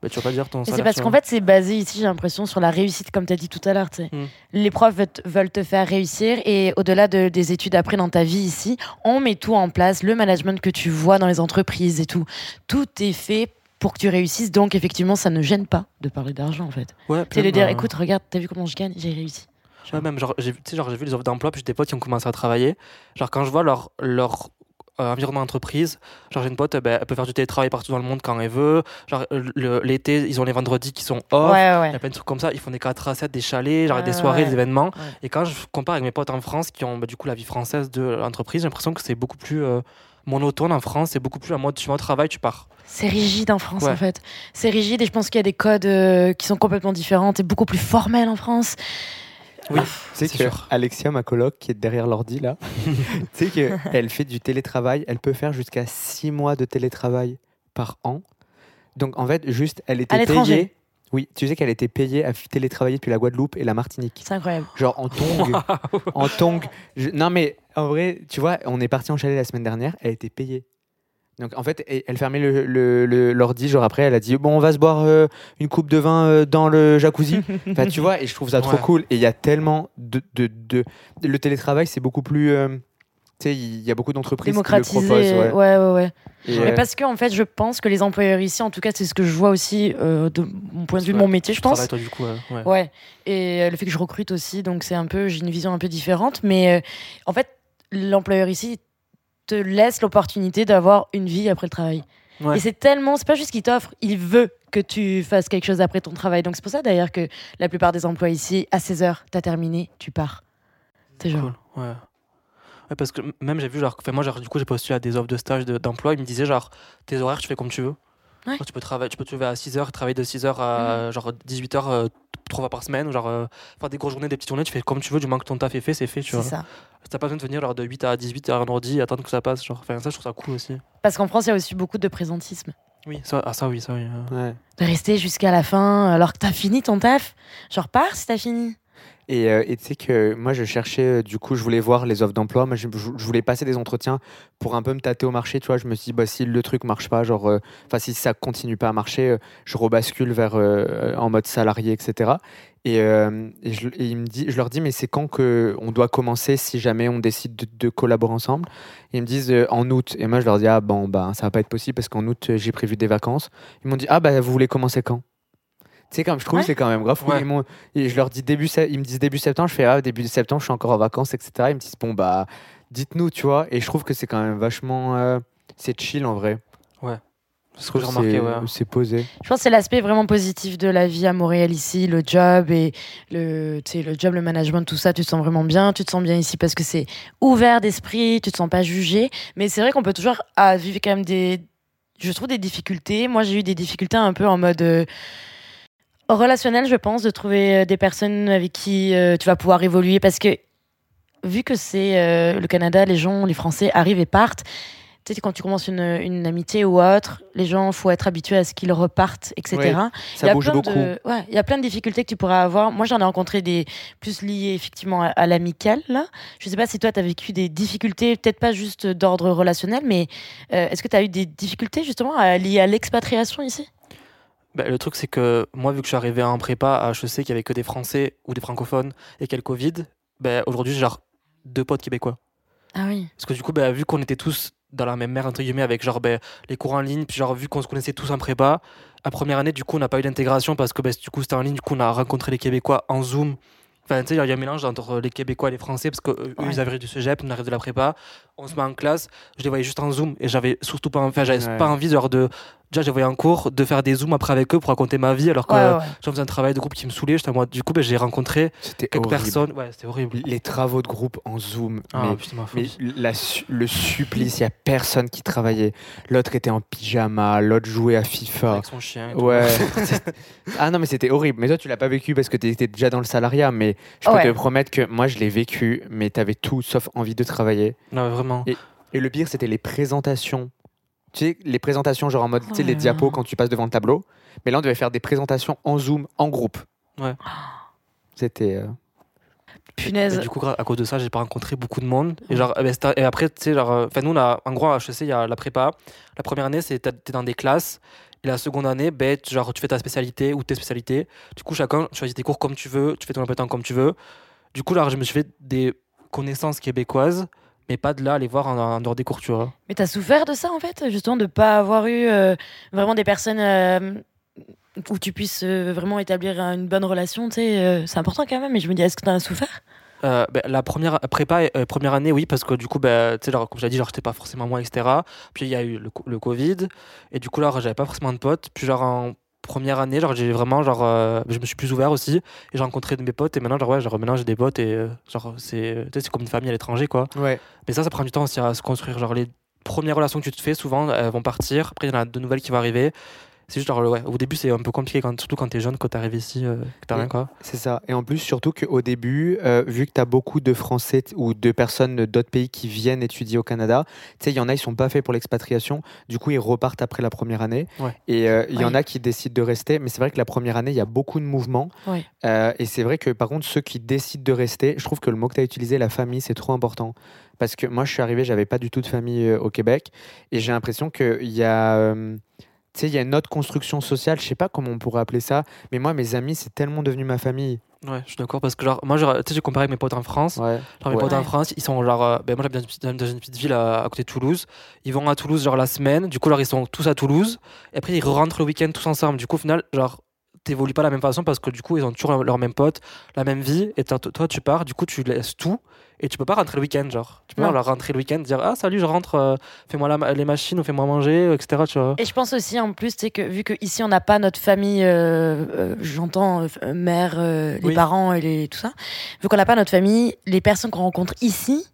[SPEAKER 2] Bah, tu vas pas dire ton
[SPEAKER 3] C'est parce qu'en fait, c'est basé ici, j'ai l'impression, sur la réussite, comme tu as dit tout à l'heure. Mm. Les profs veulent te faire réussir et au-delà de, des études après dans ta vie ici, on met tout en place, le management que tu vois dans les entreprises et tout. Tout est fait pour que tu réussisses. Donc, effectivement, ça ne gêne pas de parler d'argent, en fait.
[SPEAKER 2] Ouais,
[SPEAKER 3] c'est de dire, écoute, regarde, t'as vu comment je gagne, j'ai réussi.
[SPEAKER 2] Ouais, même, genre, j'ai vu les offres d'emploi, puis j'ai des potes qui ont commencé à travailler. Genre, quand je vois leur, leur euh, environnement entreprise. Genre, j'ai une pote, ben, elle peut faire du télétravail partout dans le monde quand elle veut. Genre, l'été, ils ont les vendredis qui sont off.
[SPEAKER 3] Ouais, ouais.
[SPEAKER 2] Il y a plein de trucs comme ça. Ils font des 4 à 7, des chalets, genre des soirées, des événements. Et quand je compare avec mes potes en France qui ont bah, du coup la vie française de l'entreprise, j'ai l'impression que c'est beaucoup plus euh, monotone en France. C'est beaucoup plus en mode tu vas au travail, tu pars.
[SPEAKER 3] C'est rigide en France en fait. C'est rigide et je pense qu'il y a des codes euh, qui sont complètement différents. C'est beaucoup plus formel en France.
[SPEAKER 2] Oui,
[SPEAKER 1] c'est que sûr. Alexia, ma coloc, qui est derrière l'ordi là, <laughs> tu sais qu'elle fait du télétravail, elle peut faire jusqu'à 6 mois de télétravail par an. Donc en fait, juste, elle était payée. Oui, tu sais qu'elle était payée à télétravailler depuis la Guadeloupe et la Martinique.
[SPEAKER 3] C'est incroyable.
[SPEAKER 1] Genre en tongue. en tongue. Non mais en vrai, tu vois, on est parti en chalet la semaine dernière, elle était payée. Donc en fait, elle fermait l'ordi, le, genre après, elle a dit bon, on va se boire euh, une coupe de vin euh, dans le jacuzzi. <laughs> enfin, tu vois, et je trouve ça trop cool. Et il y a tellement de, de, le télétravail, c'est beaucoup plus. Euh, tu sais, il y a beaucoup d'entreprises qui le proposent.
[SPEAKER 3] Ouais, ouais, ouais. ouais. parce que en fait, je pense que les employeurs ici, en tout cas, c'est ce que je vois aussi de mon point de vue de mon métier, je pense.
[SPEAKER 2] Toi, du coup,
[SPEAKER 3] ouais. Et le fait que je recrute aussi, donc c'est un peu, j'ai une vision un peu différente. Mais en fait, l'employeur ici te laisse l'opportunité d'avoir une vie après le travail. Et c'est tellement, c'est pas juste qu'il t'offre, il veut que tu fasses quelque chose après ton travail. Donc c'est pour ça d'ailleurs que la plupart des emplois ici, à 16 heures, t'as terminé, tu pars. C'est genre.
[SPEAKER 2] Cool. Ouais. ouais. parce que même j'ai vu, genre, moi, genre, du coup, j'ai postulé à des offres de stage d'emploi, ils me disaient, genre, tes horaires, tu fais comme tu veux. tu, peux travailler, tu peux te lever à 6h, travailler de 6h à mhm. genre 18h euh, trois fois par semaine, genre euh, faire des grosses journées, des petites journées, tu fais comme tu veux, du moment que ton taf est fait, c'est fait, tu vois.
[SPEAKER 3] ça.
[SPEAKER 2] T'as pas besoin de venir genre, de 8 à 18 à un ordi et attendre que ça passe. Genre. Enfin, ça, je trouve ça cool aussi.
[SPEAKER 3] Parce qu'en France, il y a aussi beaucoup de présentisme.
[SPEAKER 2] Oui, ça, ah, ça oui, ça oui.
[SPEAKER 3] De rester jusqu'à la fin alors que t'as fini ton taf. Genre, pars si t'as fini.
[SPEAKER 1] Euh, et tu sais que moi, je cherchais, euh, du coup, je voulais voir les offres d'emploi. Je, voulais passer des entretiens pour un peu me tâter au marché. Tu vois, je me suis dit, bah, si le truc marche pas, genre, euh, enfin, si ça continue pas à marcher, je rebascule vers en mode salarié, etc. Et, je, il me dit, je leur dis, mais c'est quand que on doit commencer si jamais on décide de, collaborer ensemble? Ils me disent en août. Et moi, je leur dis, ah bon, bah, ça va pas être possible parce qu'en août, j'ai prévu des vacances. Ils m'ont dit, ah bah, vous voulez commencer quand? Tu sais, comme je trouve, c'est quand même grave. et je leur dis début, ils me disent début septembre, je fais ah, début septembre, je suis encore en vacances, etc. Ils me disent bon, bah, dites-nous, tu vois. Et je trouve que c'est quand même vachement. Euh, c'est chill en vrai.
[SPEAKER 2] Ouais. C'est ce que j'ai remarqué, ouais.
[SPEAKER 1] C'est posé.
[SPEAKER 3] Je pense que c'est l'aspect vraiment positif de la vie à Montréal ici, le job et le, le job, le management, tout ça. Tu te sens vraiment bien. Tu te sens bien ici parce que c'est ouvert d'esprit, tu te sens pas jugé. Mais c'est vrai qu'on peut toujours ah, vivre quand même des. Je trouve des difficultés. Moi, j'ai eu des difficultés un peu en mode. Euh, relationnel, je pense, de trouver euh, des personnes avec qui euh, tu vas pouvoir évoluer parce que vu que c'est euh, le Canada, les gens, les Français arrivent et partent. Tu sais, quand tu commences une, une amitié ou autre, les gens, faut être habitué à ce qu'ils repartent, etc.
[SPEAKER 1] ça bouge beaucoup.
[SPEAKER 3] ouais, il y a plein de difficultés que tu pourras avoir. Moi, j'en ai rencontré des plus liées effectivement à, l'amical. Là, je sais pas si toi, tu as vécu des difficultés, peut-être pas juste d'ordre relationnel, mais est-ce que tu as eu des difficultés justement liées à l'expatriation ici?
[SPEAKER 2] Bah, le truc, c'est que moi, vu que je suis arrivé en prépa à HEC, qu'il n'y avait que des Français ou des francophones et qu'il y a le Covid, bah, aujourd'hui, j'ai genre deux potes québécois.
[SPEAKER 3] Ah oui.
[SPEAKER 2] Parce que du coup, bah, vu qu'on était tous dans la même mer, entre guillemets, avec genre les cours en ligne, puis genre vu qu'on se connaissait tous en prépa, la première année, du coup, on n'a pas eu d'intégration parce que du coup, c'était en ligne, du coup, on a rencontré les Québécois en Zoom. Enfin, tu sais, il y a un mélange entre les Québécois et les Français parce qu'eux, ils avaient du cégep, on arrive de la prépa, on se met en classe, je les voyais juste en Zoom et j'avais surtout pas, enfin, j'avais pas envie genre de déjà j'avais en cours de faire des zooms après avec eux pour raconter ma vie alors que j'en faisais un travail de groupe qui me saulait moi du coup ben, j'ai rencontré quelques personnes. Ouais c'était horrible.
[SPEAKER 1] Les travaux de groupe en zoom ah, mais, le supplice il y a personne qui travaillait. L'autre était en pyjama l'autre jouait à FIFA.
[SPEAKER 2] Avec son chien
[SPEAKER 1] ouais. <laughs> Ah non mais c'était horrible. Mais toi tu l'as pas vécu parce que tu étais déjà dans le salariat mais je peux te promettre que moi je l'ai vécu mais tu avais tout sauf envie de travailler.
[SPEAKER 2] Non vraiment.
[SPEAKER 1] Et, et le pire c'était les présentations tu sais, les présentations, genre en mode, tu sais, les diapos quand tu passes devant le tableau. Mais là, on devait faire des présentations en Zoom, en groupe.
[SPEAKER 2] Ouais.
[SPEAKER 1] C'était. Euh,
[SPEAKER 3] Punaise.
[SPEAKER 2] du coup, à cause de ça, j'ai pas rencontré beaucoup de monde. Et, genre, eh ben, et après, tu sais, genre, euh, enfin, nous, en gros, à HEC, il y a la prépa. La première année, c'est t'es dans des classes. Et la seconde année, ben, genre, tu fais ta spécialité ou tes spécialités. Du coup, chacun, tu choisis tes cours comme tu veux, tu fais ton temps comme tu veux. Du coup, là, je me suis fait des connaissances québécoises mais pas de là aller voir en, dehors des cours, tu vois.
[SPEAKER 3] Mais t'as souffert de ça en fait, justement, de pas avoir eu euh, vraiment des personnes euh, où tu puisses euh, vraiment établir une bonne relation, tu sais, c'est important quand même, mais je me dis, est-ce que t'en as souffert?
[SPEAKER 2] Ben, la première prépa, première année, oui, parce que du coup, ben, tu sais, comme j'ai dit, genre, j'étais pas forcément moi, etc. Puis il y a eu le, le, Covid, et du coup, là, j'avais pas forcément de potes. Puis, genre, en première année, genre j'ai vraiment genre euh, je me suis plus ouvert aussi et j'ai rencontré de mes potes et maintenant genre ouais, genre maintenant j'ai des potes et euh, genre c'est c'est comme une famille à l'étranger quoi.
[SPEAKER 1] Ouais.
[SPEAKER 2] Mais ça ça prend du temps aussi à se construire genre les premières relations que tu te fais souvent elles vont partir, après il y en a de nouvelles qui vont arriver. C'est juste, genre, ouais, au début, c'est un peu compliqué, quand, surtout quand t'es jeune, quand t'arrives ici, euh, que t'as rien, quoi.
[SPEAKER 1] C'est ça. Et en plus, surtout qu'au début, euh, vu que tu as beaucoup de Français ou de personnes d'autres pays qui viennent étudier au Canada, tu sais, il y en a, ils sont pas faits pour l'expatriation. Du coup, ils repartent après la première année.
[SPEAKER 2] Ouais.
[SPEAKER 1] Et euh, il y en a qui décident de rester. Mais c'est vrai que la première année, il y a beaucoup de mouvements.
[SPEAKER 3] Ouais.
[SPEAKER 1] Euh, et c'est vrai que par contre, ceux qui décident de rester, je trouve que le mot que tu as utilisé, la famille, c'est trop important. Parce que moi, je suis arrivé, j'avais pas du tout de famille euh, au Québec. Et j'ai l'impression qu'il y a. euh, tu sais, il y a une autre construction sociale, je sais pas comment on pourrait appeler ça, mais moi, mes amis, c'est tellement devenu ma famille.
[SPEAKER 2] Ouais, je suis d'accord, parce que, genre, moi, genre, tu sais, j'ai comparé avec mes potes en France.
[SPEAKER 1] Ouais.
[SPEAKER 2] Genre, mes
[SPEAKER 1] Ouais.
[SPEAKER 2] potes en. France, ils sont genre. euh, ben, moi, j'habite dans une petite- dans une petite ville à, à côté de Toulouse. Ils vont à Toulouse, genre, la semaine. Du coup, genre, ils sont tous à Toulouse. Et après, ils rentrent le week-end tous ensemble. Du coup, au final, genre, t'évolues pas de la même façon parce que du coup, ils ont toujours leur, même pote, la même vie. Et toi, tu pars, du coup, tu laisses tout. Et tu peux pas rentrer le week-end, genre. Tu peux pas leur rentrer le week-end, dire Ah, salut, je rentre, euh, fais-moi la ma- les machines ou fais-moi manger, etc. Tu vois.
[SPEAKER 3] Et je pense aussi, en plus, que vu qu'ici, on n'a pas notre famille, euh, euh, j'entends, mère, les
[SPEAKER 2] Oui.
[SPEAKER 3] parents et les, tout ça, vu qu'on n'a pas notre famille, les personnes qu'on rencontre ici,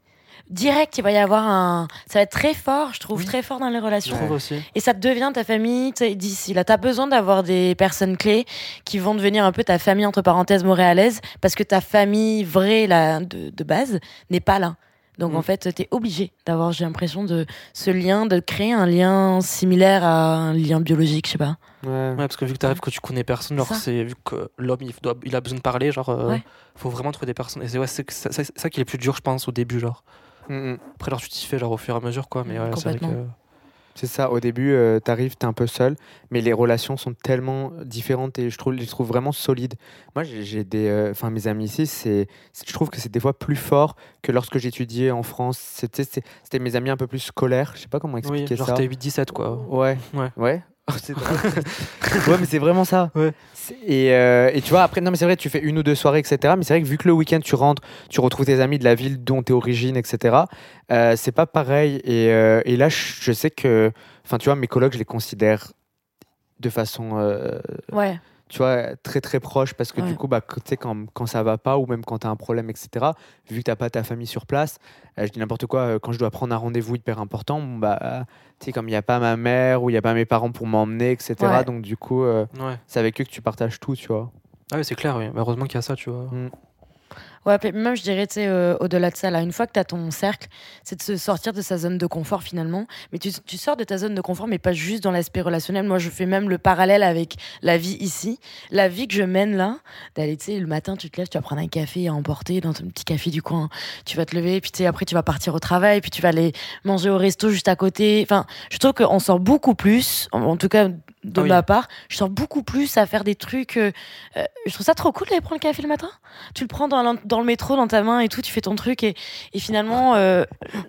[SPEAKER 3] direct, il va y avoir un. Ça va être très fort, je trouve,
[SPEAKER 2] Oui.
[SPEAKER 3] très fort dans les
[SPEAKER 2] Je
[SPEAKER 3] relations.
[SPEAKER 2] trouve aussi.
[SPEAKER 3] Et ça devient ta famille tu d'ici. Là, tu as besoin d'avoir des personnes clés qui vont devenir un peu ta famille, entre parenthèses, montréalaise, parce que ta famille vraie là, de, de base n'est pas là. Donc
[SPEAKER 1] Mm.
[SPEAKER 3] en fait, tu es obligé d'avoir, j'ai l'impression, de ce lien, de créer un lien similaire à un lien biologique, je sais pas.
[SPEAKER 1] Ouais.
[SPEAKER 2] Ouais, parce que vu que t'arrives que tu connais personne, genre, c'est vu que l'homme il, doit- il a besoin de parler, genre, euh,
[SPEAKER 3] Ouais.
[SPEAKER 2] faut vraiment trouver des personnes. Et c'est ouais, ça, ça qui est le plus dur, je pense, au début, genre.
[SPEAKER 1] Mm, mm.
[SPEAKER 2] Après, alors, tu t'y fais, genre, au fur et à mesure, quoi. Mais ouais, c'est que.
[SPEAKER 1] Ça, au début, euh, t'arrives, t'es un peu seul, mais les relations sont tellement différentes et je trouve, je les trouve vraiment solides. Moi, j'ai des. euh, Enfin, mes amis ici, c'est, je trouve que c'est des fois plus fort que lorsque j'étudiais en France. C'était, c'était mes amis un peu plus scolaires, je sais pas comment
[SPEAKER 2] Oui,
[SPEAKER 1] expliquer
[SPEAKER 2] genre,
[SPEAKER 1] ça.
[SPEAKER 2] t'es 8-17, quoi.
[SPEAKER 1] Ouais.
[SPEAKER 2] Ouais.
[SPEAKER 1] Ouais. Oh, c'est drôle. ouais, mais c'est vraiment ça.
[SPEAKER 2] Ouais.
[SPEAKER 1] Et, euh, et tu vois, après, non, mais c'est vrai, tu fais une ou deux soirées, etc. Mais c'est vrai que vu que le week-end, tu rentres, tu retrouves tes amis de la ville dont tu es origine, etc. euh, c'est pas pareil. Et, euh, et là, je sais que, enfin, tu vois, mes colocs, je les considère de façon, euh,
[SPEAKER 3] Ouais.
[SPEAKER 1] Tu vois, très très proche parce que
[SPEAKER 3] Ouais.
[SPEAKER 1] du coup, bah, tu sais, quand, quand ça va pas ou même quand tu as un problème, etc., vu que tu pas ta famille sur place, euh, je dis n'importe quoi, euh, quand je dois prendre un rendez-vous hyper important, bon, bah, euh, tu sais, comme il n'y a pas ma mère ou il n'y a pas mes parents pour m'emmener, etc.,
[SPEAKER 3] Ouais.
[SPEAKER 1] donc du coup, euh,
[SPEAKER 2] Ouais.
[SPEAKER 1] c'est avec eux que tu partages tout, tu vois.
[SPEAKER 2] Ah oui, c'est clair, oui. Mais heureusement qu'il y a ça, tu vois.
[SPEAKER 3] Ouais, puis même je dirais, tu sais, euh, au-delà de ça, là, une fois que tu as ton cercle, c'est de se sortir de sa zone de confort finalement. Mais tu, tu sors de ta zone de confort, mais pas juste dans l'aspect relationnel. Moi, je fais même le parallèle avec la vie ici. La vie que je mène là, d'aller, tu sais, le matin, tu te lèves, tu vas prendre un café à emporter dans ton petit café du coin. Tu vas te lever, puis tu sais, après, tu vas partir au travail, puis tu vas aller manger au resto juste à côté. Enfin, je trouve qu'on sort beaucoup plus, en, en tout cas de
[SPEAKER 2] Ah oui.
[SPEAKER 3] ma part, je sors beaucoup plus à faire des trucs. euh, euh, je trouve ça trop cool d'aller prendre le café le matin. Tu le prends dans, l'in- dans le métro, dans ta main et tout, tu fais ton truc et, et finalement. euh,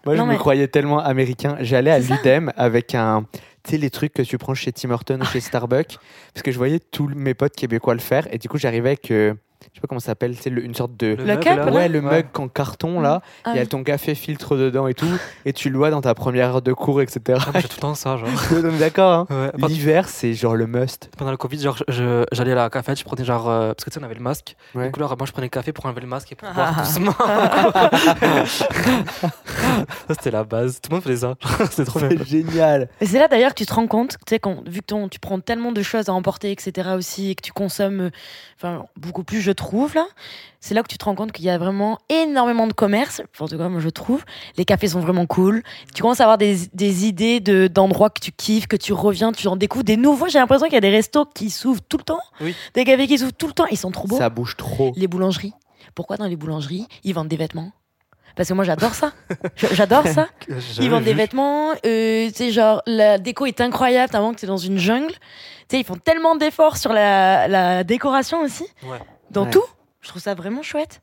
[SPEAKER 1] Moi, je me croyais tellement américain. J'allais à l'UDEM avec un. Tu sais, les trucs que tu prends chez Tim Hortons ou chez <laughs> Starbucks. Parce que je voyais tous mes potes québécois le faire. Et du coup, j'arrivais avec. euh, je sais pas comment ça s'appelle. C'est une sorte de.
[SPEAKER 3] Le
[SPEAKER 2] mug,
[SPEAKER 1] Ouais, le
[SPEAKER 2] Ouais.
[SPEAKER 1] mug en carton là.
[SPEAKER 3] ah
[SPEAKER 1] Il y a
[SPEAKER 3] oui.
[SPEAKER 1] ton café filtre dedans et tout. et tu le vois dans ta première heure de cours, etc.
[SPEAKER 2] Ah, moi, j'ai tout le temps ça, genre. <laughs>
[SPEAKER 1] D'accord, hein
[SPEAKER 2] Ouais.
[SPEAKER 1] L'hiver, c'est genre le must.
[SPEAKER 2] Pendant le Covid, genre, je- j'allais à la cafette, je prenais genre. euh, parce que tu sais, on avait le masque.
[SPEAKER 1] Ouais.
[SPEAKER 2] Du coup, là, moi, je prenais le café pour enlever le masque et pour
[SPEAKER 3] Ah.
[SPEAKER 2] boire doucement. <laughs> ça, c'était la base. Tout le monde faisait ça. <laughs> c'était trop bien.
[SPEAKER 1] C'est génial.
[SPEAKER 3] Et c'est là d'ailleurs que tu te rends compte, tu sais, quand, vu que ton- tu prends tellement de choses à emporter, etc. aussi, et que tu consommes enfin, beaucoup plus, je trouve, là, c'est là que tu te rends compte qu'il y a vraiment énormément de commerce. En tout cas, moi, je trouve. Les cafés sont vraiment cool. Tu commences à avoir des, des idées de- d'endroits que tu kiffes, que tu reviens, tu en découvres des nouveaux. J'ai l'impression qu'il y a des restos qui s'ouvrent tout le temps.
[SPEAKER 2] Oui.
[SPEAKER 3] Des cafés qui s'ouvrent tout le temps. Ils sont trop beaux.
[SPEAKER 1] Ça bouge trop.
[SPEAKER 3] Les boulangeries. Pourquoi dans les boulangeries, ils vendent des vêtements? Parce que moi, j'adore ça. J'adore ça. <laughs> Ils vendent des vêtements, euh, genre, la déco est incroyable, t'as que t'es dans une jungle. Tu sais, ils font tellement d'efforts sur la, la décoration aussi,
[SPEAKER 2] Ouais.
[SPEAKER 3] dans
[SPEAKER 1] Ouais.
[SPEAKER 3] tout. Je trouve ça vraiment chouette.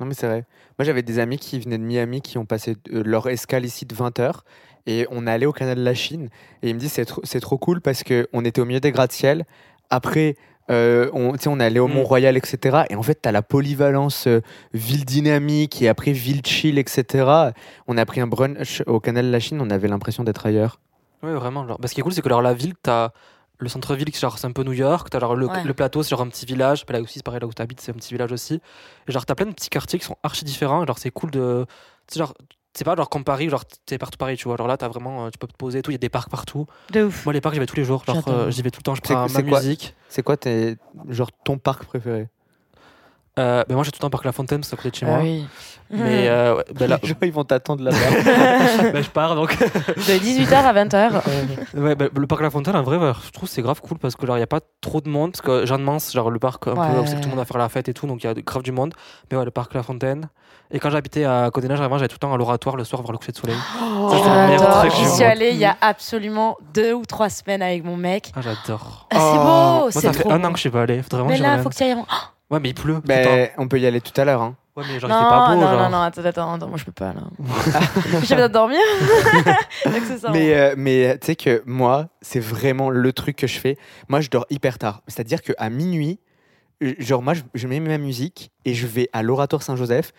[SPEAKER 1] Non, mais c'est vrai. Moi, j'avais des amis qui venaient de Miami qui ont passé euh, leur escale ici de 20 heures. Et on est allé au canal de la Chine. Et ils me disent c'est trop, c'est trop cool parce qu'on était au milieu des gratte-ciel. Après, euh, on, tu sais, on est allé au
[SPEAKER 2] Mm.
[SPEAKER 1] Mont-Royal, etc. Et en fait, tu as la polyvalence euh, ville dynamique et après ville chill, etc. On a pris un brunch au canal de la Chine. On avait l'impression d'être ailleurs.
[SPEAKER 2] Ouais, vraiment. Genre. Bah, ce qui est cool, c'est que genre, la ville, t'as le centre-ville, qui genre, c'est un peu New York. T'as genre, le,
[SPEAKER 3] Ouais.
[SPEAKER 2] le plateau, c'est genre un petit village. Bah, là aussi, c'est pareil, là où t'habites, c'est un petit village aussi. Et genre, t'as plein de petits quartiers qui sont archi différents. Genre, c'est cool de. Tu sais, genre, c'est pas genre comme Paris, genre t'es partout pareil, tu vois. Genre là, t'as vraiment, euh, tu peux te poser et tout, il y a des parcs partout.
[SPEAKER 3] De ouf.
[SPEAKER 2] Moi, les parcs, j'y vais tous les jours. Genre, euh, j'y vais tout le temps, je
[SPEAKER 1] C'est-
[SPEAKER 2] prends ma
[SPEAKER 1] quoi
[SPEAKER 2] musique.
[SPEAKER 1] C'est quoi tes, genre, ton parc préféré?
[SPEAKER 2] Euh, ben moi, j'ai tout le temps Parc La Fontaine, c'est à côté de chez
[SPEAKER 3] Ah
[SPEAKER 2] moi.
[SPEAKER 3] oui.
[SPEAKER 2] Mais euh, ouais, ben là,
[SPEAKER 1] Les gens, ils vont t'attendre là-bas. <laughs>
[SPEAKER 2] ben, je pars donc.
[SPEAKER 3] De 18h à 20h. <laughs>
[SPEAKER 2] Ouais, bah, le parc La Fontaine, en vrai, je trouve que c'est grave cool parce que genre il y a pas trop de monde. Parce que Jeanne Mance, genre le parc un
[SPEAKER 3] Ouais.
[SPEAKER 2] peu, où c'est que tout le monde va faire la fête et tout, donc il y a grave du monde. Mais ouais, le parc La Fontaine. Et quand j'habitais à Neiges, vraiment, j'allais tout le temps à l'oratoire le soir voir le coucher de soleil. <gasps> Meilleur
[SPEAKER 3] J'adore.
[SPEAKER 2] truc
[SPEAKER 3] J'y suis allée il y a absolument deux ou trois semaines avec mon mec.
[SPEAKER 2] Ah, j'adore.
[SPEAKER 3] Ah, c'est
[SPEAKER 1] Oh.
[SPEAKER 3] beau,
[SPEAKER 2] Moi,
[SPEAKER 3] c'est
[SPEAKER 2] ça fait
[SPEAKER 3] trop
[SPEAKER 2] un an que je suis pas allé. Faudrait vraiment
[SPEAKER 3] Mais là,
[SPEAKER 2] revienne.
[SPEAKER 3] faut que tu y ailles. <gasps>
[SPEAKER 2] Ouais, mais il pleut.
[SPEAKER 1] Ben, on peut y aller tout à l'heure. Hein.
[SPEAKER 2] Ouais, mais genre,
[SPEAKER 3] non,
[SPEAKER 2] il fait pas beau.
[SPEAKER 3] non,
[SPEAKER 2] genre.
[SPEAKER 3] non, non, attends, attends, attends, moi je peux pas là. <laughs> J'ai besoin de dormir. <laughs>
[SPEAKER 1] Mais, euh, mais tu sais que moi, c'est vraiment le truc que je fais. Moi, je dors hyper tard. C'est-à-dire qu'à minuit, euh, genre, moi, je, je mets ma musique et je vais à l'Oratoire Saint-Joseph.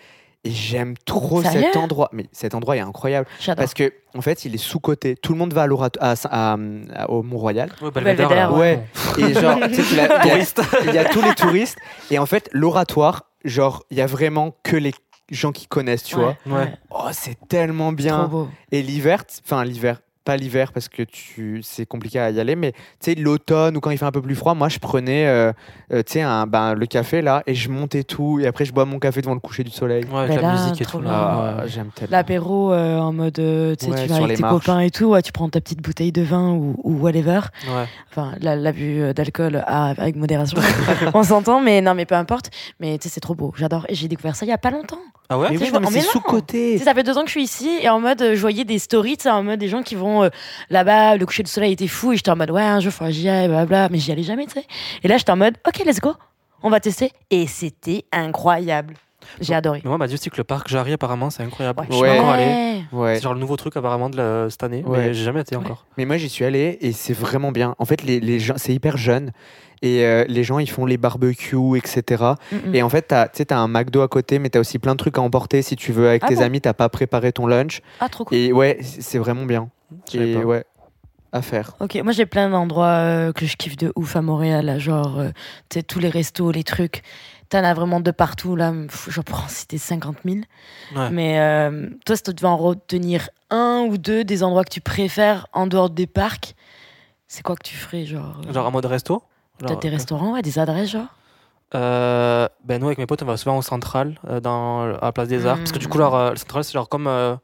[SPEAKER 1] Et j'aime trop
[SPEAKER 3] Sérieux
[SPEAKER 1] cet endroit. Mais cet endroit est incroyable.
[SPEAKER 3] J'adore.
[SPEAKER 1] Parce que, en fait, il est sous-côté. Tout le monde va à l'Oratoire, à, à- à- au Mont-Royal.
[SPEAKER 2] Ouais, Belvédère,
[SPEAKER 3] Belvédère,
[SPEAKER 2] là.
[SPEAKER 1] Ouais. Et genre, <laughs> tu sais, il y a-
[SPEAKER 2] Touriste.
[SPEAKER 1] il y a tous les touristes. Et en fait, l'Oratoire, genre, il y a vraiment que les gens qui connaissent, tu vois.
[SPEAKER 2] Ouais.
[SPEAKER 1] Oh, c'est tellement bien.
[SPEAKER 3] Trop beau.
[SPEAKER 1] Et l'hiver, enfin l'hiver, pas l'hiver parce que tu c'est compliqué à y aller, mais tu sais l'automne ou quand il fait un peu plus froid, moi je prenais euh, euh, tu sais un ben, le café là et je montais tout et après je bois mon café devant le coucher du soleil.
[SPEAKER 2] Ouais, avec la
[SPEAKER 3] là,
[SPEAKER 2] musique et tout. là.
[SPEAKER 1] Ah,
[SPEAKER 2] Ouais.
[SPEAKER 1] j'aime tellement.
[SPEAKER 3] L'apéro euh, en mode, tu sais,
[SPEAKER 1] Ouais,
[SPEAKER 3] tu vas avec tes
[SPEAKER 1] marches.
[SPEAKER 3] copains et tout, ouais, tu prends ta petite bouteille de vin ou, ou whatever.
[SPEAKER 2] Ouais.
[SPEAKER 3] Enfin, la- l'abus d'alcool ah, avec modération, <laughs> on s'entend, mais non, mais peu importe. Mais tu sais, c'est trop beau, j'adore. Et j'ai découvert ça il y a pas longtemps.
[SPEAKER 2] Ah ouais
[SPEAKER 1] Mais
[SPEAKER 3] tu
[SPEAKER 1] oui,
[SPEAKER 3] vois,
[SPEAKER 1] non, mais
[SPEAKER 3] mais
[SPEAKER 1] c'est sous côté.
[SPEAKER 3] Ça fait deux ans que je suis ici et en mode, je voyais des stories, tu sais, en mode des gens qui vont euh, là-bas, le coucher du soleil était fou et j'étais en mode, ouais, un jour, faut que j'y aille, blablabla, mais j'y allais jamais, tu sais. Et là, j'étais en mode, ok, let's go, on va tester. Et c'était incroyable. J'ai adoré.
[SPEAKER 2] Mais moi, on m'a dit aussi que le parc Jarry, apparemment, c'est incroyable.
[SPEAKER 3] Ouais.
[SPEAKER 2] Je suis encore allé.
[SPEAKER 1] Ouais.
[SPEAKER 2] C'est genre le nouveau truc, apparemment, de la- cette année.
[SPEAKER 1] Ouais.
[SPEAKER 2] Mais j'ai jamais été encore.
[SPEAKER 1] Mais moi j'y suis allé et c'est vraiment bien. En fait les, les gens c'est hyper jeune et euh, les gens ils font les barbecues etc. Et en fait tu sais t'as un McDo à côté mais t'as aussi plein de trucs à emporter si tu veux avec
[SPEAKER 3] Ah
[SPEAKER 1] tes
[SPEAKER 3] bon?
[SPEAKER 1] amis t'as pas préparé ton lunch
[SPEAKER 3] Ah, trop cool.
[SPEAKER 1] et ouais c'est vraiment bien. Et
[SPEAKER 2] pas.
[SPEAKER 1] ouais à faire.
[SPEAKER 3] Ok, moi j'ai plein d'endroits euh, que je kiffe de ouf à Montréal, là, genre, euh, tu sais, tous les restos, les trucs. T'en as vraiment de partout, là, je pourrais en citer 50 000.
[SPEAKER 2] Ouais.
[SPEAKER 3] Mais euh, toi, si tu devais en retenir un ou deux des endroits que tu préfères en dehors des parcs, c'est quoi que tu ferais, genre euh,
[SPEAKER 2] Genre en mode resto?
[SPEAKER 3] Peut-être
[SPEAKER 2] Genre,
[SPEAKER 3] des restaurants, ouais, des adresses, genre?
[SPEAKER 2] Euh, ben nous avec mes potes on va souvent au central euh, dans à la place des arts parce que du coup
[SPEAKER 3] Mm.
[SPEAKER 2] euh, le central c'est genre comme euh,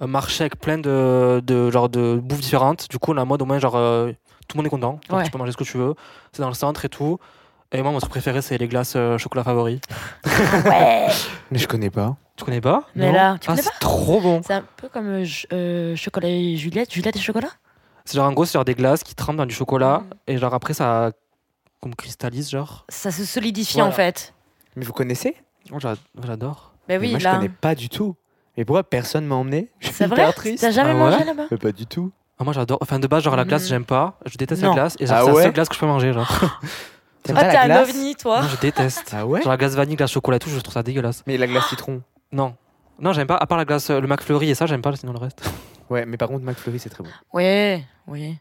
[SPEAKER 2] un marché avec plein de, de genre de bouffe différentes du coup on en mode au moins genre euh, tout le monde est content Donc,
[SPEAKER 3] Ouais.
[SPEAKER 2] tu peux manger ce que tu veux c'est dans le centre et tout et moi mon truc préféré c'est les glaces euh, chocolat favori <laughs>
[SPEAKER 3] Ouais
[SPEAKER 1] Mais je connais pas.
[SPEAKER 2] tu connais pas?
[SPEAKER 3] Mais
[SPEAKER 2] Non
[SPEAKER 3] là, tu
[SPEAKER 2] ah,
[SPEAKER 3] connais
[SPEAKER 2] c'est trop bon
[SPEAKER 3] C'est un peu comme euh, ch- chocolat et Juliette, Juliette et chocolat?
[SPEAKER 2] C'est genre en gros c'est genre des glaces qui trempent dans du chocolat
[SPEAKER 3] Mm.
[SPEAKER 2] et genre après ça comme cristallise genre
[SPEAKER 3] Ça se solidifie
[SPEAKER 2] Voilà.
[SPEAKER 3] en fait.
[SPEAKER 1] Mais vous connaissez?
[SPEAKER 2] Moi, j'a- j'adore
[SPEAKER 3] Ben
[SPEAKER 1] Mais
[SPEAKER 3] oui,
[SPEAKER 1] Moi je
[SPEAKER 3] là.
[SPEAKER 1] connais pas du tout. Mais pourquoi personne m'a emmené? Je suis
[SPEAKER 3] C'est
[SPEAKER 1] hyper
[SPEAKER 3] vrai?
[SPEAKER 1] triste.
[SPEAKER 3] T'as jamais
[SPEAKER 2] Ah
[SPEAKER 3] mangé
[SPEAKER 2] ouais?
[SPEAKER 3] là-bas?
[SPEAKER 1] Mais pas du tout.
[SPEAKER 2] Ah, moi j'adore enfin de base genre la glace
[SPEAKER 3] Mm.
[SPEAKER 2] j'aime pas je déteste
[SPEAKER 3] Non.
[SPEAKER 2] la glace et genre
[SPEAKER 1] Ah
[SPEAKER 2] c'est la seule glace que je peux manger genre <laughs>
[SPEAKER 1] T'aimes
[SPEAKER 3] Ah,
[SPEAKER 1] pas
[SPEAKER 3] t'es
[SPEAKER 1] la
[SPEAKER 3] un
[SPEAKER 1] glace?
[SPEAKER 3] ovni, toi
[SPEAKER 2] non je déteste
[SPEAKER 1] Ah ouais?
[SPEAKER 2] Genre la glace vanille, glace chocolat et tout, je trouve ça dégueulasse.
[SPEAKER 1] Mais la glace citron.
[SPEAKER 2] Non. Non, j'aime pas, à part la glace, euh, le McFlurry et ça, j'aime pas, sinon le reste.
[SPEAKER 1] Ouais, mais par contre McFlurry c'est très bon.
[SPEAKER 3] Ouais, oui.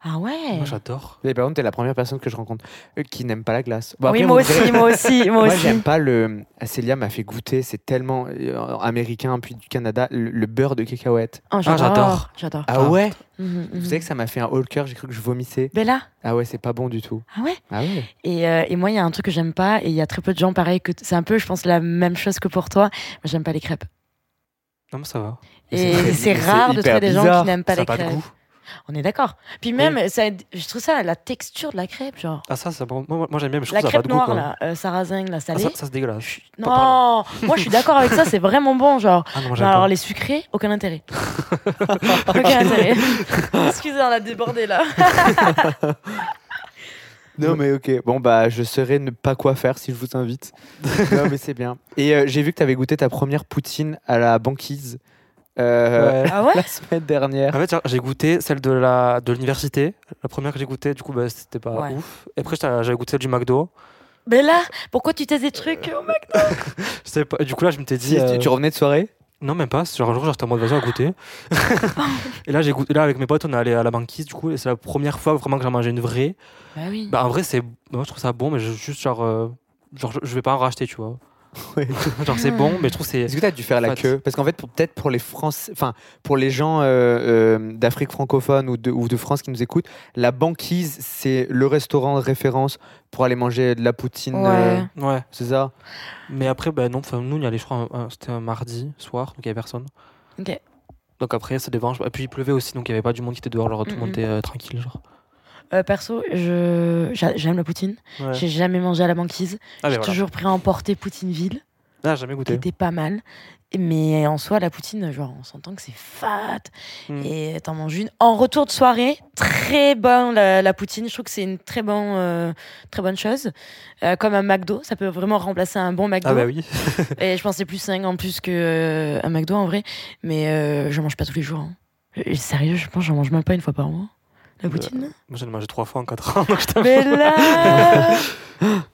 [SPEAKER 3] Ah ouais
[SPEAKER 2] Moi, j'adore.
[SPEAKER 1] Mais par contre t'es la première personne que je rencontre euh, qui n'aime pas la glace. Bon,
[SPEAKER 3] Oui,
[SPEAKER 1] après,
[SPEAKER 3] moi
[SPEAKER 1] vous verrez-
[SPEAKER 3] aussi, moi aussi, <laughs> moi
[SPEAKER 1] Moi,
[SPEAKER 3] aussi.
[SPEAKER 1] j'aime pas le. Célia m'a fait goûter, c'est tellement euh, américain, puis du Canada, le, le beurre de cacahuète.
[SPEAKER 3] Oh,
[SPEAKER 2] j'adore.
[SPEAKER 3] J'adore.
[SPEAKER 1] Ah ouais?
[SPEAKER 3] Mhm,
[SPEAKER 1] Vous
[SPEAKER 3] mhm.
[SPEAKER 1] savez que ça m'a fait un haut le cœur, j'ai cru que je vomissais.
[SPEAKER 3] Bella
[SPEAKER 1] Ah ouais, c'est pas bon du tout.
[SPEAKER 3] Ah ouais?
[SPEAKER 1] Ah ouais
[SPEAKER 3] et, euh, et moi, il y a un truc que j'aime pas, et il y a très peu de gens pareil que t- c'est un peu, je pense, la même chose que pour toi. Moi, j'aime pas les crêpes.
[SPEAKER 2] Non, mais ça va.
[SPEAKER 3] Et
[SPEAKER 1] c'est-
[SPEAKER 3] c'est
[SPEAKER 1] mais <laughs> c'est
[SPEAKER 3] rare de
[SPEAKER 1] hyper
[SPEAKER 3] trouver des gens
[SPEAKER 1] bizarre.
[SPEAKER 3] qui n'aiment pas
[SPEAKER 2] ça a
[SPEAKER 3] les
[SPEAKER 2] pas de
[SPEAKER 3] crêpes.
[SPEAKER 2] goût.
[SPEAKER 3] On est d'accord. Puis même, ça, je trouve ça la texture de la crêpe, genre.
[SPEAKER 2] Ah, ça, c'est bon. Moi, moi, j'aime bien, mais je
[SPEAKER 3] La
[SPEAKER 2] trouve ça a
[SPEAKER 3] crêpe
[SPEAKER 2] pas de goût.
[SPEAKER 3] noire,
[SPEAKER 2] quoi.
[SPEAKER 3] là, euh, sarrasin, la
[SPEAKER 2] Ah,
[SPEAKER 3] salée.
[SPEAKER 2] ça, ça c'est dégueulasse.
[SPEAKER 3] non, moi je suis d'accord avec ça, c'est vraiment bon, genre.
[SPEAKER 2] Ah non, moi,
[SPEAKER 3] alors
[SPEAKER 2] pas.
[SPEAKER 3] les sucrés, aucun intérêt. <laughs> aucun intérêt. <laughs> Excusez, on a débordé là. <laughs>
[SPEAKER 1] Non mais ok, bon bah je saurais ne pas quoi faire si je vous invite. non mais c'est bien. Et euh, j'ai vu que tu avais goûté ta première poutine à la banquise euh,
[SPEAKER 2] Ouais.
[SPEAKER 3] Ah <laughs> ouais
[SPEAKER 1] la semaine dernière.
[SPEAKER 2] En fait, j'ai goûté celle de la de l'université. La première que j'ai goûté, du coup, bah, c'était pas
[SPEAKER 3] Ouais.
[SPEAKER 2] ouf. Et après, j'avais goûté celle du McDo.
[SPEAKER 3] Mais là, pourquoi tu testes des trucs au mec <laughs>
[SPEAKER 2] Je sais pas. Du coup, là, je m'étais dit.
[SPEAKER 1] Si, tu-
[SPEAKER 2] euh,
[SPEAKER 1] tu revenais de soirée
[SPEAKER 2] Non, même pas. Genre, un jour, j'étais en mode, vas-y, on va goûter. <laughs> et là, j'ai goûté. Là, avec mes potes, on est allé à la banquise, du coup, et c'est la première fois vraiment que j'ai mangé une vraie.
[SPEAKER 3] Bah oui.
[SPEAKER 2] Bah, en vrai, c'est. Moi, je trouve ça bon, mais je, juste, genre. euh, Genre, je, je vais pas en racheter, tu vois. <laughs> genre c'est bon, mais je trouve c'est.
[SPEAKER 1] Est-ce que tu as dû faire la queue? Parce qu'en fait, peut-être pour les Français, enfin pour les gens euh, euh, d'Afrique francophone ou de, ou de France qui nous écoutent, la banquise, c'est le restaurant de référence pour aller manger de la poutine.
[SPEAKER 3] Ouais.
[SPEAKER 2] Ouais.
[SPEAKER 1] c'est ça?
[SPEAKER 2] Mais après, bah non, enfin, nous, on y allait, je crois, un- un- c'était un mardi soir, donc il n'y avait personne.
[SPEAKER 3] Ok.
[SPEAKER 2] Donc après, ça dévange. Et puis il pleuvait aussi, donc il n'y avait pas du monde qui était dehors, genre tout le monde
[SPEAKER 3] Mhm.
[SPEAKER 2] était euh, tranquille. Genre.
[SPEAKER 3] Euh, perso, je j'a- j'aime la poutine.
[SPEAKER 2] Ouais.
[SPEAKER 3] J'ai jamais mangé à la banquise.
[SPEAKER 2] Ah,
[SPEAKER 3] J'ai
[SPEAKER 2] voilà.
[SPEAKER 3] toujours pris à emporter Poutineville,
[SPEAKER 2] Ah, jamais goûté.
[SPEAKER 3] était pas mal. Mais en soi, la poutine, genre, on s'entend que c'est fat.
[SPEAKER 2] Mm.
[SPEAKER 3] Et t'en manges une. En retour de soirée, très bon la, la poutine. Je trouve que c'est une très, bon, euh, très bonne chose. Euh, comme un McDo, ça peut vraiment remplacer un bon McDo.
[SPEAKER 2] Ah bah oui. <laughs>
[SPEAKER 3] Et je pense que c'est plus 5 en plus qu'un euh, un McDo en vrai. Mais je mange pas tous les jours. hein. Sérieux, je pense que j'en mange même pas une fois par mois. La poutine
[SPEAKER 2] Moi, j'en ai mangé trois fois en quatre ans. <laughs> donc je t'avoue.
[SPEAKER 3] Mais là <laughs>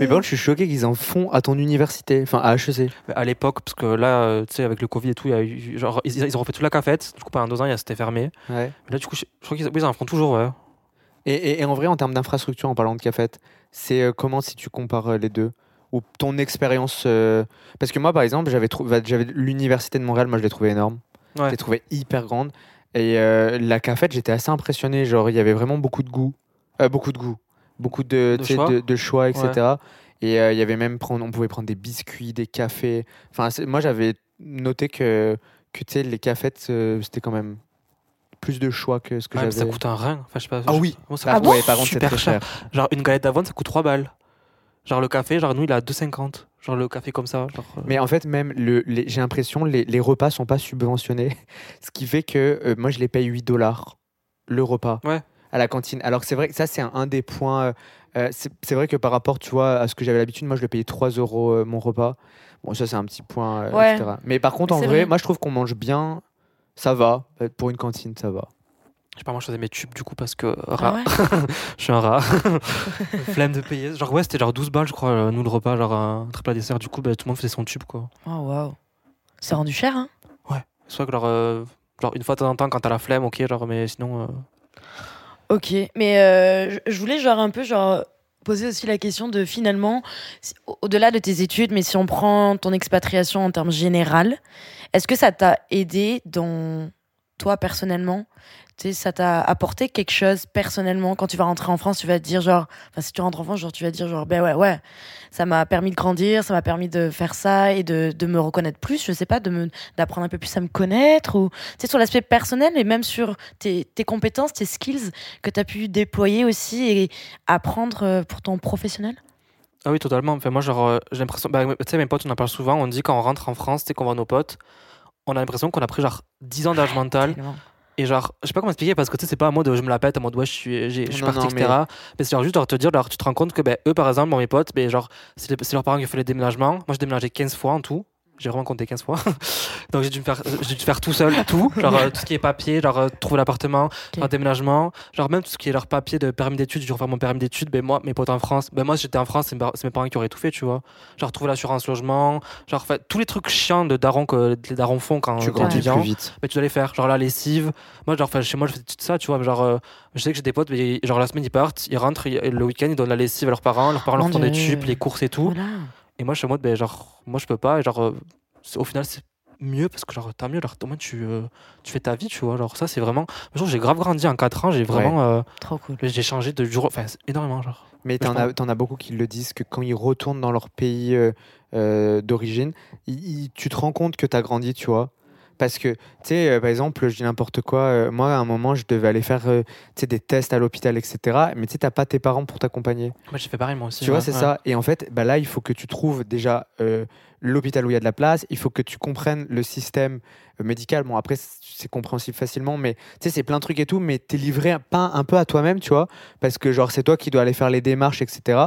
[SPEAKER 1] Mais bon, je suis choqué qu'ils en font à ton université, enfin à HEC.
[SPEAKER 2] À l'époque, parce que là, euh, tu sais, avec le Covid et tout, il y a eu, genre, ils, ils ont refait toute la cafette. Du coup, pendant deux ans, il y a- c'était fermé.
[SPEAKER 1] Ouais.
[SPEAKER 2] Mais là, du coup, je, je crois qu'ils oui, ils en font toujours, ouais.
[SPEAKER 1] Et, et- et en vrai, en termes d'infrastructure, en parlant de cafette, c'est euh, comment si tu compares euh, les deux? Ou ton expérience euh, Parce que moi, par exemple, j'avais l'université de Montréal, moi je l'ai trouvé énorme.
[SPEAKER 2] Ouais.
[SPEAKER 1] Je l'ai trouvé hyper grande. Et euh, la cafette, j'étais assez impressionné. Genre, il y avait vraiment beaucoup de goût. Euh, beaucoup de goût. Beaucoup de,
[SPEAKER 2] De choix.
[SPEAKER 1] de, de choix, etc. Et euh, il y avait même, prendre, on pouvait prendre des biscuits, des cafés. Enfin, moi, j'avais noté que, que les cafettes, c'était quand même plus de choix que ce que
[SPEAKER 2] Ouais,
[SPEAKER 1] j'avais.
[SPEAKER 2] ça coûte un rein. Enfin, je sais pas.
[SPEAKER 1] Ah oui.
[SPEAKER 2] moi, ça
[SPEAKER 1] Ah
[SPEAKER 2] coûte
[SPEAKER 1] ouais, par contre, c'est
[SPEAKER 2] super
[SPEAKER 1] très
[SPEAKER 2] cher.
[SPEAKER 1] cher.
[SPEAKER 2] Genre, une galette d'avoine, ça coûte 3 balles. Genre, le café, genre, nous, il a 2,50. Genre, le café comme ça. Genre, euh,
[SPEAKER 1] Mais en fait, même, le, les- j'ai l'impression les, les repas sont pas subventionnés. <laughs> Ce qui fait que euh, moi, je les paye 8 dollars le repas
[SPEAKER 2] Ouais.
[SPEAKER 1] à la cantine. Alors que c'est vrai que ça, c'est un, un des points. euh, c'est c'est vrai que par rapport, tu vois, à ce que j'avais l'habitude, moi, je le payais 3 euros euh, mon repas. Bon, ça, c'est un petit point, euh,
[SPEAKER 3] Ouais.
[SPEAKER 1] etc. Mais par contre, en vrai,
[SPEAKER 3] vrai.
[SPEAKER 1] moi, je trouve qu'on mange bien. Ça va. Pour une cantine, ça va.
[SPEAKER 2] Je sais pas, moi, je faisais mes tubes, du coup, parce que
[SPEAKER 3] Ah
[SPEAKER 2] rat.
[SPEAKER 3] ouais <laughs>
[SPEAKER 2] je suis un rat. <laughs> Flemme de payer. Genre, ouais, c'était genre 12 balles, je crois, euh, nous, le repas. Genre, un triple à dessert. Du coup, bah, tout le monde faisait son tube, quoi.
[SPEAKER 3] Oh waouh. C'est rendu cher, hein?
[SPEAKER 2] Soit que, genre, euh, genre, une fois de temps en temps, quand t'as la flemme, ok, genre, mais sinon. euh,
[SPEAKER 3] Ok, mais euh, je- voulais genre un peu genre poser aussi la question de finalement, au-delà de tes études, mais si on prend ton expatriation en termes général, est-ce que ça t'a aidé dans toi personnellement ça t'a apporté quelque chose personnellement quand tu vas rentrer en France, tu vas te dire genre, enfin si tu rentres en France, genre tu vas te dire genre ben ouais ouais, ça m'a permis de grandir, ça m'a permis de faire ça et de, de me reconnaître plus, je sais pas, de d'apprendre un peu plus à me connaître ou sais sur l'aspect personnel et même sur tes, tes compétences, tes skills que tu as pu déployer aussi et apprendre euh, pour ton professionnel?
[SPEAKER 2] Ah oui, totalement. Enfin, moi, genre, euh, j'ai l'impression. Bah, tu sais, mes potes, on en parle souvent. On dit quand on rentre en France, sais, qu'on voit nos potes, on a l'impression qu'on a pris genre 10 ans d'âge mental. Et genre, je sais pas comment expliquer parce que tu sais, c'est pas en mode je me la pète, en mode ouais, je suis, je suis parti, etc. Mais, c'est genre juste genre te dire, genre, tu te rends compte que ben, eux, par exemple, bon, mes potes, ben, genre, c'est leurs parents qui ont fait les déménagements. Moi, j'ai déménagé 15 fois en tout. J'ai vraiment compté 15 fois. <laughs> Donc, j'ai dû me faire, j'ai dû faire tout seul, tout. Genre, euh, tout ce qui est papier, genre, euh, trouver l'appartement, faire déménagement. Genre, même tout ce qui est leur papier de permis d'études, j'ai dû refaire mon permis d'études. Ben, moi, mes potes en France, ben, moi, j'étais en France, c'est mes par- c'est mes parents qui auraient tout fait, tu vois. Genre, trouver l'assurance logement, genre, fait, tous les trucs chiants de daron que les darons font quand
[SPEAKER 1] Tu grandis
[SPEAKER 2] étudiant
[SPEAKER 1] plus vite.
[SPEAKER 2] mais tu dois les faire genre la lessive moi genre chez moi je fais tout ça tu vois genre euh, je sais que j'ai des potes mais genre la semaine ils partent ils rentrent ils- le week-end ils donnent la lessive à leurs parents leurs parents leur font des tubes les courses et tout
[SPEAKER 3] Voilà.
[SPEAKER 2] Et moi je suis en mode ben genre moi je peux pas. Et genre euh, au final c'est mieux parce que genre t'as mieux. Genre au moins tu euh, tu fais ta vie tu vois. Genre ça c'est vraiment genre j'ai grave grandi en 4 ans. J'ai vraiment euh,
[SPEAKER 3] Trop cool.
[SPEAKER 2] j'ai changé de jour. Enfin énormément genre.
[SPEAKER 1] Mais t'en as, t'en as beaucoup qui le disent que quand ils retournent dans leur pays euh, euh, d'origine, tu te rends compte que tu as grandi, tu vois. Parce que, tu sais, euh, par exemple, je dis n'importe quoi, euh, moi, à un moment, je devais aller faire euh, tu sais, des tests à l'hôpital, etc. Mais tu sais, t'as pas tes parents pour t'accompagner.
[SPEAKER 2] moi j'ai fait pareil moi aussi
[SPEAKER 1] Tu vois,
[SPEAKER 2] ouais,
[SPEAKER 1] c'est
[SPEAKER 2] ouais.
[SPEAKER 1] ça. Et en fait, bah là, il faut que tu trouves déjà euh, l'hôpital où il y a de la place. Il faut que tu comprennes le système euh, médical. Bon, après, c'est compréhensible facilement, mais tu sais, c'est plein de trucs et tout. Mais t'es livré un, pas un peu à toi-même, tu vois, parce que genre, c'est toi qui dois aller faire les démarches, etc.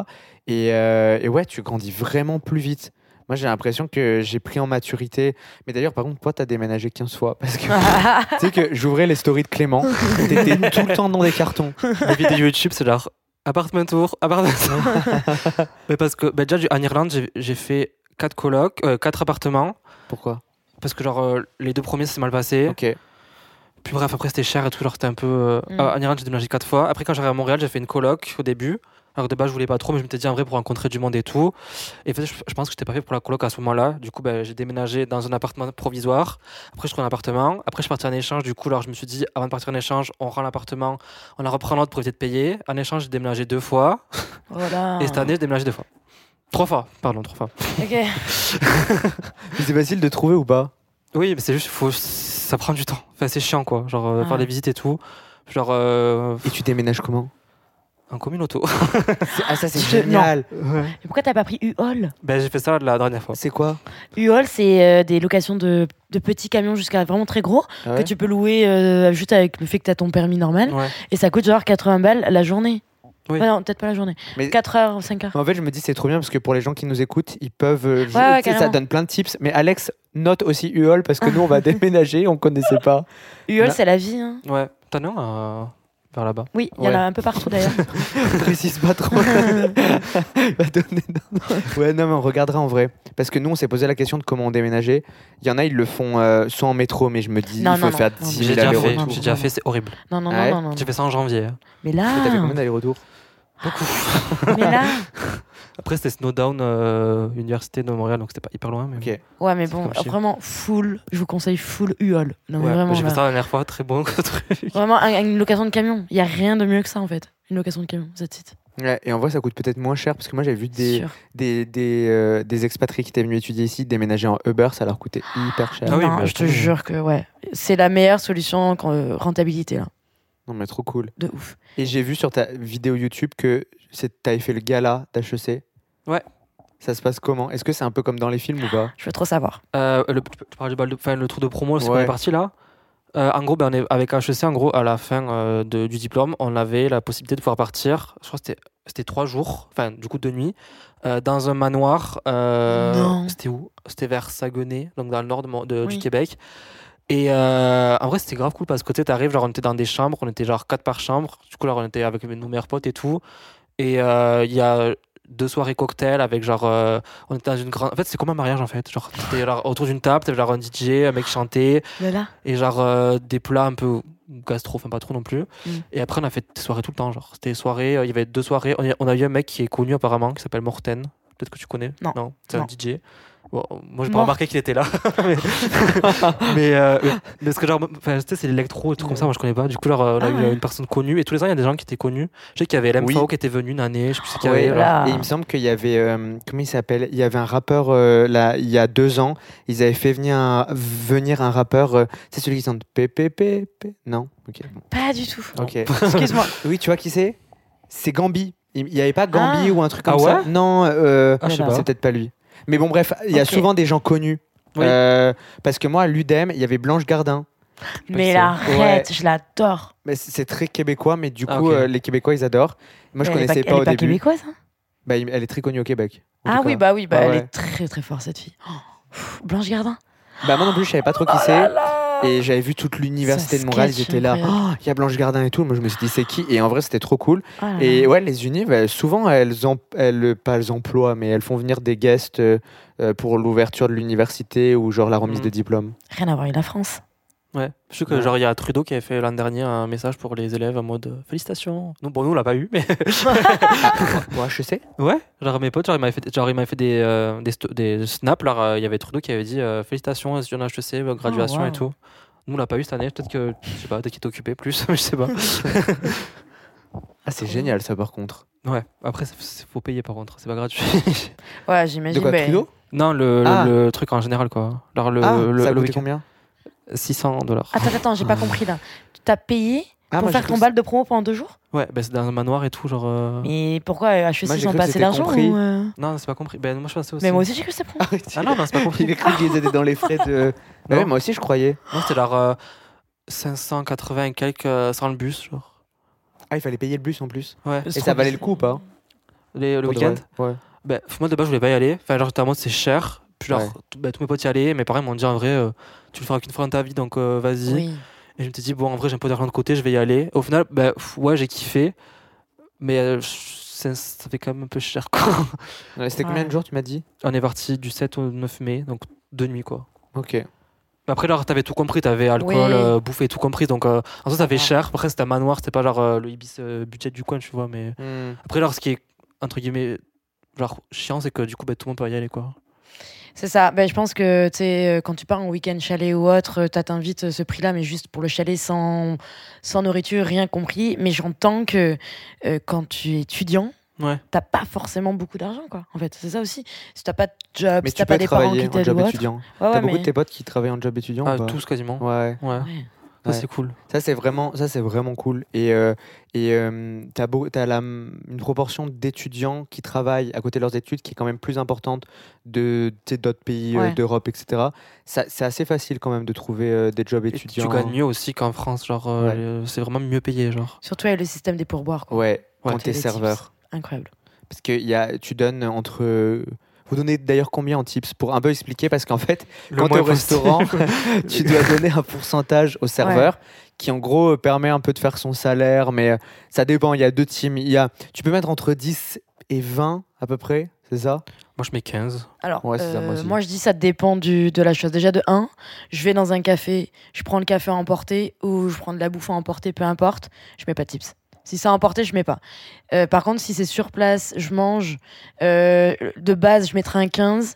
[SPEAKER 1] Et, euh, et ouais, tu grandis vraiment plus vite. Moi, j'ai l'impression que j'ai pris en maturité. Mais d'ailleurs, par contre, toi, t'as déménagé 15 fois. Parce que <laughs> tu sais que j'ouvrais les stories de Clément. T'étais <laughs> tout le temps dans des cartons.
[SPEAKER 2] les vidéos YouTube, c'est genre appartement tour, appartement tour. <laughs> Mais parce que bah, déjà, en Irlande, j'ai- fait 4 colocs, 4 appartements.
[SPEAKER 1] Pourquoi?
[SPEAKER 2] Parce que, genre, euh, les deux premiers, c'est mal passé.
[SPEAKER 1] Ok.
[SPEAKER 2] Puis bref, après, c'était cher et tout. Genre, c'était un peu. euh,
[SPEAKER 3] Mm.
[SPEAKER 2] en Irlande, j'ai déménagé 4 fois. Après, quand j'arrive à Montréal, j'ai fait une coloc au début. Alors de base, je voulais pas trop, mais je m'étais dit en vrai pour rencontrer du monde et tout. Et fait, je, je pense que j'étais pas fait pour la coloc à ce moment-là. Du coup, ben, j'ai déménagé dans un appartement provisoire. Après, je trouve un appartement. Après, je suis parti en échange. Du coup, alors je me suis dit, avant de partir en échange, on rend l'appartement, on en reprend l'autre pour éviter de payer. En échange, j'ai déménagé deux fois.
[SPEAKER 3] Voilà. <laughs>
[SPEAKER 2] Et cette année, j'ai déménagé deux fois. Trois fois, pardon, trois fois.
[SPEAKER 3] Ok.
[SPEAKER 1] Mais <laughs> c'est facile de trouver ou pas?
[SPEAKER 2] Oui, mais c'est juste, faut, ça prend du temps. Enfin, c'est chiant, quoi. Genre, euh,
[SPEAKER 3] Ah.
[SPEAKER 2] faire des visites et tout. Genre, euh,
[SPEAKER 1] Et tu déménages comment?
[SPEAKER 2] En commune auto. <laughs>
[SPEAKER 1] Ah, ça c'est <laughs> génial
[SPEAKER 2] ouais.
[SPEAKER 3] Et pourquoi t'as pas pris UOL
[SPEAKER 2] Ben, j'ai fait ça la dernière fois.
[SPEAKER 1] C'est quoi?
[SPEAKER 3] UOL, c'est euh, des locations de, de petits camions jusqu'à vraiment très gros
[SPEAKER 1] Ah ouais
[SPEAKER 3] que tu peux louer euh, juste avec le fait que t'as ton permis normal.
[SPEAKER 2] Ouais.
[SPEAKER 3] Et ça coûte genre 80 balles la journée.
[SPEAKER 2] Oui.
[SPEAKER 3] Ouais, non, peut-être pas la journée.
[SPEAKER 1] Mais-
[SPEAKER 3] 4 heures, 5 heures.
[SPEAKER 1] En fait, je me dis c'est trop bien parce que pour les gens qui nous écoutent, ils peuvent. euh,
[SPEAKER 3] Ouais, ouais,
[SPEAKER 1] ça donne plein de tips. Mais Alex note aussi UOL parce que nous on va <laughs> déménager, on connaissait pas.
[SPEAKER 3] UOL, c'est la vie. Hein.
[SPEAKER 2] Ouais. T'en as un vers là-bas.
[SPEAKER 3] Oui, il y en
[SPEAKER 1] Ouais.
[SPEAKER 3] a un peu partout d'ailleurs. <laughs>
[SPEAKER 1] Précise pas trop. <laughs> Il va donner- non. Ouais, non, mais on regardera en vrai. Parce que nous, on s'est posé la question de comment on déménager. Il y en a, ils le font euh, soit en métro, mais je me dis,
[SPEAKER 3] Non,
[SPEAKER 1] il faut
[SPEAKER 3] non,
[SPEAKER 1] faire
[SPEAKER 3] non,
[SPEAKER 1] 10
[SPEAKER 2] J'ai
[SPEAKER 1] 000
[SPEAKER 2] déjà fait,
[SPEAKER 1] allers-retours.
[SPEAKER 2] j'ai déjà fait, c'est horrible.
[SPEAKER 3] non, non,
[SPEAKER 1] Ah ouais
[SPEAKER 3] non, non, non.
[SPEAKER 2] J'ai fait ça en janvier. hein.
[SPEAKER 3] Mais là,
[SPEAKER 1] T'as fait combien d'allers-retours?
[SPEAKER 3] Mais là, <laughs>
[SPEAKER 2] Après, c'était Snowdown, euh, Université de Montréal, donc c'était pas hyper loin. Mais
[SPEAKER 3] ouais, mais bon, vraiment full. Je vous conseille full UOL. Non,
[SPEAKER 2] Ouais,
[SPEAKER 3] vraiment.
[SPEAKER 2] j'ai fait
[SPEAKER 3] là.
[SPEAKER 2] ça la dernière fois, très bon truc.
[SPEAKER 3] Vraiment, un- une location de camion. Il y a rien de mieux que ça en fait. Une location de camion, that's it.
[SPEAKER 1] Ouais, et en vrai, ça coûte peut-être moins cher parce que moi, j'avais vu des, des, des, euh, des expatriés qui étaient venus étudier ici, déménager en Uber, ça leur coûtait hyper cher.
[SPEAKER 2] Ah oui,
[SPEAKER 3] non,
[SPEAKER 2] bah,
[SPEAKER 3] je te jure que ouais. C'est la meilleure solution quand, euh, rentabilité là.
[SPEAKER 1] Non, mais trop cool.
[SPEAKER 3] De ouf.
[SPEAKER 1] Et j'ai vu sur ta vidéo YouTube que t'avais fait le gala d'HEC.
[SPEAKER 2] Ouais.
[SPEAKER 1] Ça se passe comment? Est-ce que c'est un peu comme dans les films ou pas?
[SPEAKER 3] Je veux trop savoir.
[SPEAKER 2] Euh, le, tu parles du bal de, enfin, le tour de promo, c'est qu'on
[SPEAKER 1] Ouais.
[SPEAKER 2] est parti là? Euh, en gros, ben, on est, avec HEC, en gros, à la fin euh, de- du diplôme, on avait la possibilité de pouvoir partir. Je crois que c'était- c'était trois jours, enfin, du coup, deux nuits, euh, dans un manoir. euh,
[SPEAKER 3] Non.
[SPEAKER 2] C'était où? C'était vers Saguenay, donc dans le nord de de-
[SPEAKER 3] Oui.
[SPEAKER 2] du Québec. Et euh, en vrai, c'était grave cool parce que tu t'arrives, genre, on était dans des chambres, on était genre quatre par chambre. Du coup, là, on était avec nos meilleurs potes et tout. Et euh, il y a deux soirées cocktail avec genre. euh, on était dans une grande. En fait, c'est comme un mariage en fait. Genre, genre autour d'une table, t'avais genre un DJ, un mec chantait et genre euh, des plats un peu gastro, enfin pas trop non plus.
[SPEAKER 3] Mm.
[SPEAKER 2] Et après, on a fait des soirées tout le temps. Genre, c'était des soirées, euh, il y avait deux soirées. On a, on a eu un mec qui est connu apparemment, qui s'appelle Morten. Peut-être que tu connais
[SPEAKER 3] Non.
[SPEAKER 2] c'est un
[SPEAKER 3] Non.
[SPEAKER 2] DJ. Bon, moi, j'ai pas remarqué qu'il était là. mais <laughs> mais, euh, mais parce que, genre, enfin, tu sais, c'est l'électro et tout comme ça, moi je connais pas. Du coup, genre, euh, on a
[SPEAKER 3] Ah
[SPEAKER 2] eu
[SPEAKER 3] ouais.
[SPEAKER 2] une personne connue. Et tous les ans, il y a des gens qui étaient connus. Je sais qu'il y avait l'MFAO
[SPEAKER 1] Oui.
[SPEAKER 2] qui était venu une année. Je sais plus ce qu'il y
[SPEAKER 1] Ouais,
[SPEAKER 2] avait.
[SPEAKER 1] Et il me semble qu'il y avait, euh, comment il s'appelle? Il y avait un rappeur euh, là, il y a deux ans. Ils avaient fait venir un, venir un rappeur. euh, c'est celui qui chante PPP. Non? Ok. bon.
[SPEAKER 3] pas du tout. <laughs> Excuse-moi.
[SPEAKER 1] oui, tu vois qui c'est? C'est Gambi. Il n'y avait pas Gambi
[SPEAKER 3] Ah.
[SPEAKER 1] ou un truc comme
[SPEAKER 2] Ah
[SPEAKER 1] ça?
[SPEAKER 2] ouais?
[SPEAKER 1] Non, euh,
[SPEAKER 2] Ah, je sais
[SPEAKER 3] Voilà.
[SPEAKER 2] pas.
[SPEAKER 1] c'est peut-être pas lui. Mais bon, bref, il y a souvent des gens connus.
[SPEAKER 2] Oui.
[SPEAKER 1] Euh, parce que moi, à l'UDEM, il y avait Blanche Gardin.
[SPEAKER 3] Mais
[SPEAKER 1] c'est-
[SPEAKER 3] arrête, je l'adore.
[SPEAKER 1] Mais c'est très québécois, mais du coup,
[SPEAKER 2] Ah, ok.
[SPEAKER 1] euh, les Québécois, ils adorent. Moi, je
[SPEAKER 3] Mais elle est
[SPEAKER 1] connaissais
[SPEAKER 3] pas,
[SPEAKER 1] pas,
[SPEAKER 3] elle est
[SPEAKER 1] au
[SPEAKER 3] pas
[SPEAKER 1] début.
[SPEAKER 3] québécoise. hein?
[SPEAKER 1] Bah, elle est très connue au Québec.
[SPEAKER 3] ah oui, bah oui, bah
[SPEAKER 1] Ouais,
[SPEAKER 3] elle
[SPEAKER 1] ouais.
[SPEAKER 3] est très très forte cette fille. Oh, pff, Blanche Gardin?
[SPEAKER 1] Bah, moi non plus, je savais pas trop qui
[SPEAKER 3] Oh
[SPEAKER 1] c'est. Et j'avais vu toute l'université de Montréal, ils étaient là. Oh, Il y a Blanche Gardin et tout. Moi, je me suis dit, c'est qui? Et en vrai, c'était trop cool.
[SPEAKER 3] Oh là
[SPEAKER 1] Et
[SPEAKER 3] là.
[SPEAKER 1] ouais, les unis, bah, souvent, elles, elles, pas elles emploient, mais elles font venir des guests euh, euh, pour l'ouverture de l'université ou genre la remise
[SPEAKER 2] Mm.
[SPEAKER 1] des diplômes.
[SPEAKER 3] Rien à voir avec la France.
[SPEAKER 2] Ouais. Je sais que
[SPEAKER 1] Ouais.
[SPEAKER 2] genre il y a Trudeau qui avait fait l'an dernier un message pour les élèves en mode euh, félicitations. Non, bon nous on l'a pas eu mais <laughs>
[SPEAKER 1] Pour HEC
[SPEAKER 2] ouais. Genre mes potes genre il m'avait fait genre il fait des euh, des, des snaps là euh, il y avait Trudeau qui avait dit euh, félicitations étudiants HEC euh, graduation
[SPEAKER 3] wow.
[SPEAKER 2] et tout. Nous on l'a pas eu cette année peut-être que je sais pas peut-être qu'il était occupé plus mais <laughs> je sais pas. <laughs>
[SPEAKER 1] Ah, c'est génial ça par contre.
[SPEAKER 2] ouais. Après faut payer par contre c'est pas gratuit.
[SPEAKER 3] Ouais,
[SPEAKER 1] De
[SPEAKER 3] j'imagine.
[SPEAKER 1] quoi, Trudeau?
[SPEAKER 2] Non le,
[SPEAKER 1] Ah.
[SPEAKER 2] le truc en général quoi. Alors le
[SPEAKER 1] Ah,
[SPEAKER 2] le,
[SPEAKER 1] ça a
[SPEAKER 2] le
[SPEAKER 1] coûté combien?
[SPEAKER 2] 600 dollars.
[SPEAKER 3] Attends, attends, j'ai pas compris là. Tu t'as payé
[SPEAKER 1] ah,
[SPEAKER 3] pour
[SPEAKER 1] moi, j'ai
[SPEAKER 3] faire ton bal de promo pendant deux jours
[SPEAKER 2] Ouais bah c'est dans un manoir et tout genre. euh,
[SPEAKER 3] Mais pourquoi euh, HEC
[SPEAKER 1] Moi, j'ai
[SPEAKER 3] ils ont
[SPEAKER 1] cru
[SPEAKER 3] pas
[SPEAKER 1] que
[SPEAKER 3] assez
[SPEAKER 1] c'était
[SPEAKER 3] d'argent
[SPEAKER 1] compris.
[SPEAKER 3] ou, euh,
[SPEAKER 2] Non c'est pas compris. Ben moi je pensais aussi.
[SPEAKER 3] Mais moi aussi j'ai cru que c'était promo.
[SPEAKER 1] Ah,
[SPEAKER 2] non non c'est pas compris.
[SPEAKER 1] Il a cru qu'ils étaient dans les frais de. <laughs> Bah
[SPEAKER 2] Non.
[SPEAKER 1] ouais, moi aussi je croyais.
[SPEAKER 2] Non, c'était genre euh, 580 et quelques euh, sans le bus, genre.
[SPEAKER 1] Ah, il fallait payer le bus en plus.
[SPEAKER 2] Ouais.
[SPEAKER 1] Et ça valait le coup ou pas
[SPEAKER 2] Les- le
[SPEAKER 1] Pour de
[SPEAKER 2] week-end
[SPEAKER 1] vrai Ouais.
[SPEAKER 2] ben, Moi, de base, je voulais pas y aller. Enfin, genre, j'étais en mode, c'est cher. Puis, genre,
[SPEAKER 1] Ouais.
[SPEAKER 2] tout- ben, tous mes potes y allaient. Mes parents ils m'ont dit, en vrai, euh, tu le feras qu'une fois dans ta vie, donc euh, vas-y.
[SPEAKER 3] Oui.
[SPEAKER 2] Et je me suis dit, bon, en vrai, j'ai un peu d'argent de côté, je vais y aller. Au final, pff, ouais, j'ai kiffé. Mais euh, ça, ça fait quand même un peu cher, quoi. <laughs>
[SPEAKER 1] Ouais, C'était combien de jours tu m'as dit?
[SPEAKER 2] On est parti du 7 au 9 mai, donc deux nuits, quoi.
[SPEAKER 1] Ok.
[SPEAKER 2] Après, alors, t'avais tout compris, t'avais alcool,
[SPEAKER 3] Oui.
[SPEAKER 2] euh, bouffe et tout compris. Donc, euh, en soi, ça fait cher. Après, c'était un manoir, c'était pas genre euh, le Ibis euh, budget du coin, tu vois. Mais
[SPEAKER 1] Hmm.
[SPEAKER 2] après, alors, ce qui est, entre guillemets, genre chiant, c'est que du coup, bah, tout le monde peut y aller, quoi.
[SPEAKER 3] C'est ça. Ben, je pense que tu euh, quand tu pars en week-end chalet ou autre, euh, t'as t'invites euh, ce prix-là, mais juste pour le chalet sans, sans nourriture, rien compris. Mais j'entends que euh, quand tu es étudiant,
[SPEAKER 2] Ouais.
[SPEAKER 3] t'as pas forcément beaucoup d'argent, quoi. En fait, c'est ça aussi. Si t'as pas de job,
[SPEAKER 1] Mais
[SPEAKER 3] si
[SPEAKER 1] tu
[SPEAKER 3] t'as pas des parents qui
[SPEAKER 1] en
[SPEAKER 3] t'aident ou autre. Ouais,
[SPEAKER 1] T'as beaucoup
[SPEAKER 3] mais-
[SPEAKER 1] de tes potes qui travaillent en job étudiant
[SPEAKER 2] Ah,
[SPEAKER 1] ou pas?
[SPEAKER 2] tous quasiment.
[SPEAKER 1] Ouais.
[SPEAKER 2] Ouais. Ça,
[SPEAKER 1] Ouais.
[SPEAKER 2] c'est cool.
[SPEAKER 1] Ça c'est vraiment, ça c'est vraiment cool. Et euh, et euh, t'as beau, t'as la, une proportion d'étudiants qui travaillent à côté de leurs études qui est quand même plus importante de d'autres pays euh, d'Europe, etc. Ça, c'est assez facile quand même de trouver euh, des jobs
[SPEAKER 2] Et
[SPEAKER 1] étudiants.
[SPEAKER 2] tu gagnes mieux aussi qu'en France. Genre, euh,
[SPEAKER 1] Ouais.
[SPEAKER 2] c'est vraiment mieux payé, genre.
[SPEAKER 3] Surtout avec le système des pourboires. Quoi.
[SPEAKER 1] Ouais,
[SPEAKER 2] Ouais,
[SPEAKER 1] quand t'es serveur.
[SPEAKER 3] Incroyable.
[SPEAKER 1] Parce que y a, tu donnes entre. Vous donnez d'ailleurs combien en tips pour un peu expliquer parce qu'en fait
[SPEAKER 2] Le
[SPEAKER 1] quand t'es
[SPEAKER 2] moins
[SPEAKER 1] au restaurant <laughs> tu dois donner un pourcentage au serveur qui en gros permet un peu de faire son salaire mais euh, ça dépend il y a deux teams il y a tu peux mettre entre 10 et 20 à peu près c'est ça?
[SPEAKER 2] Moi, je mets 15.
[SPEAKER 3] Alors,
[SPEAKER 1] Ouais, c'est ça, moi
[SPEAKER 3] euh, moi, je dis ça dépend du, de la chose. Déjà, de 1, je vais dans un café, je prends le café à emporter ou je prends de la bouffe à emporter, peu importe, je mets pas de tips. Si c'est à emporter, je mets pas. Euh, par contre, si c'est sur place, je mange, euh, de base, je mettrai un 15.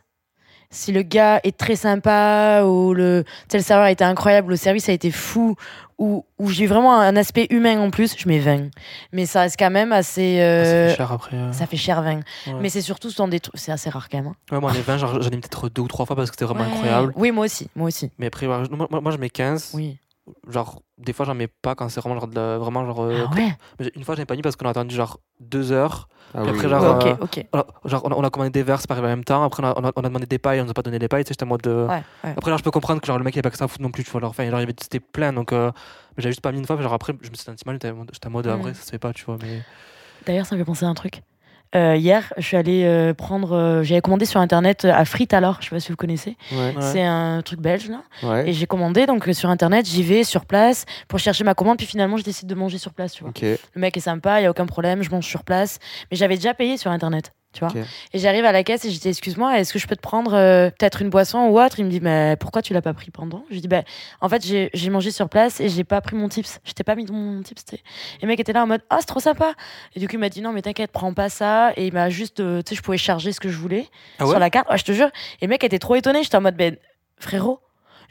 [SPEAKER 3] Si le gars est très sympa ou le, le serveur a été incroyable, le service a été fou ou, ou j'ai vraiment un aspect humain en plus, je mets 20. Mais ça reste quand même assez.
[SPEAKER 2] Ah, ça
[SPEAKER 3] euh,
[SPEAKER 2] fait cher après. euh.
[SPEAKER 3] ça fait cher 20.
[SPEAKER 2] Ouais.
[SPEAKER 3] Mais c'est surtout dans des trucs. C'est assez rare quand même. hein.
[SPEAKER 2] Ouais, moi, les 20, genre, j'en ai peut-être deux ou trois fois parce que c'était vraiment
[SPEAKER 3] Ouais.
[SPEAKER 2] incroyable.
[SPEAKER 3] Oui, moi aussi. Moi aussi.
[SPEAKER 2] Mais après, moi, moi, je mets 15.
[SPEAKER 3] Oui.
[SPEAKER 2] Genre, des fois, j'en mets pas quand c'est vraiment genre. de la- vraiment, genre euh,
[SPEAKER 3] Ah ouais?
[SPEAKER 2] Mais Une fois, j'ai pas mis parce qu'on a attendu genre deux heures.
[SPEAKER 1] Ah
[SPEAKER 2] après,
[SPEAKER 1] oui.
[SPEAKER 2] genre,
[SPEAKER 3] Ouais,
[SPEAKER 2] euh,
[SPEAKER 3] Ok, ok.
[SPEAKER 2] Alors, genre, on a, on a commandé des verres, c'est pas arrivé en même temps. Après, on a, on a- on a demandé des pailles, on nous a pas donné les pailles. Tu sais, j'étais en mode. de-
[SPEAKER 3] Ouais, ouais.
[SPEAKER 2] Après, là, je peux comprendre que genre, le mec, il avait pas que ça à foutre non plus. Tu vois, genre, enfin, genre, il y avait- c'était plein. Donc, euh, mais j'avais juste pas mis une fois. mais Genre, après, je me suis senti mal. J'étais en mode, j'étais en mode, ah,
[SPEAKER 3] Mm.
[SPEAKER 2] vrai, ça se fait pas, tu vois. Mais...
[SPEAKER 3] D'ailleurs, ça me fait penser à un truc. Euh, hier, je suis allée euh, prendre. euh, J'avais commandé sur internet euh, à Frites alors, je sais pas si vous connaissez.
[SPEAKER 1] ouais.
[SPEAKER 3] C'est un truc belge là.
[SPEAKER 1] ouais.
[SPEAKER 3] Et j'ai commandé donc euh, sur internet, j'y vais sur place pour chercher ma commande. Puis finalement, je décide de manger sur place, tu vois.
[SPEAKER 1] ok
[SPEAKER 3] Le mec est sympa, il y a aucun problème, je mange sur place. Mais j'avais déjà payé sur internet, tu vois. Et j'arrive à la caisse et je dis excuse-moi, est-ce que je peux te prendre euh, peut-être une boisson ou autre? Il me dit mais pourquoi tu l'as pas pris pendant? Je lui dis bah en fait j'ai mangé sur place et j'ai pas pris mon tips. Je t'ai pas mis mon tips. tu sais. Et le mec était là en mode ah c'est trop sympa. Et du coup il m'a dit non mais t'inquiète prends pas ça et il m'a juste euh, tu sais je pouvais charger ce que je voulais
[SPEAKER 2] Ah
[SPEAKER 3] sur la carte. Ouais, je te jure. Et le mec était trop étonné. J'étais en mode ben frérot.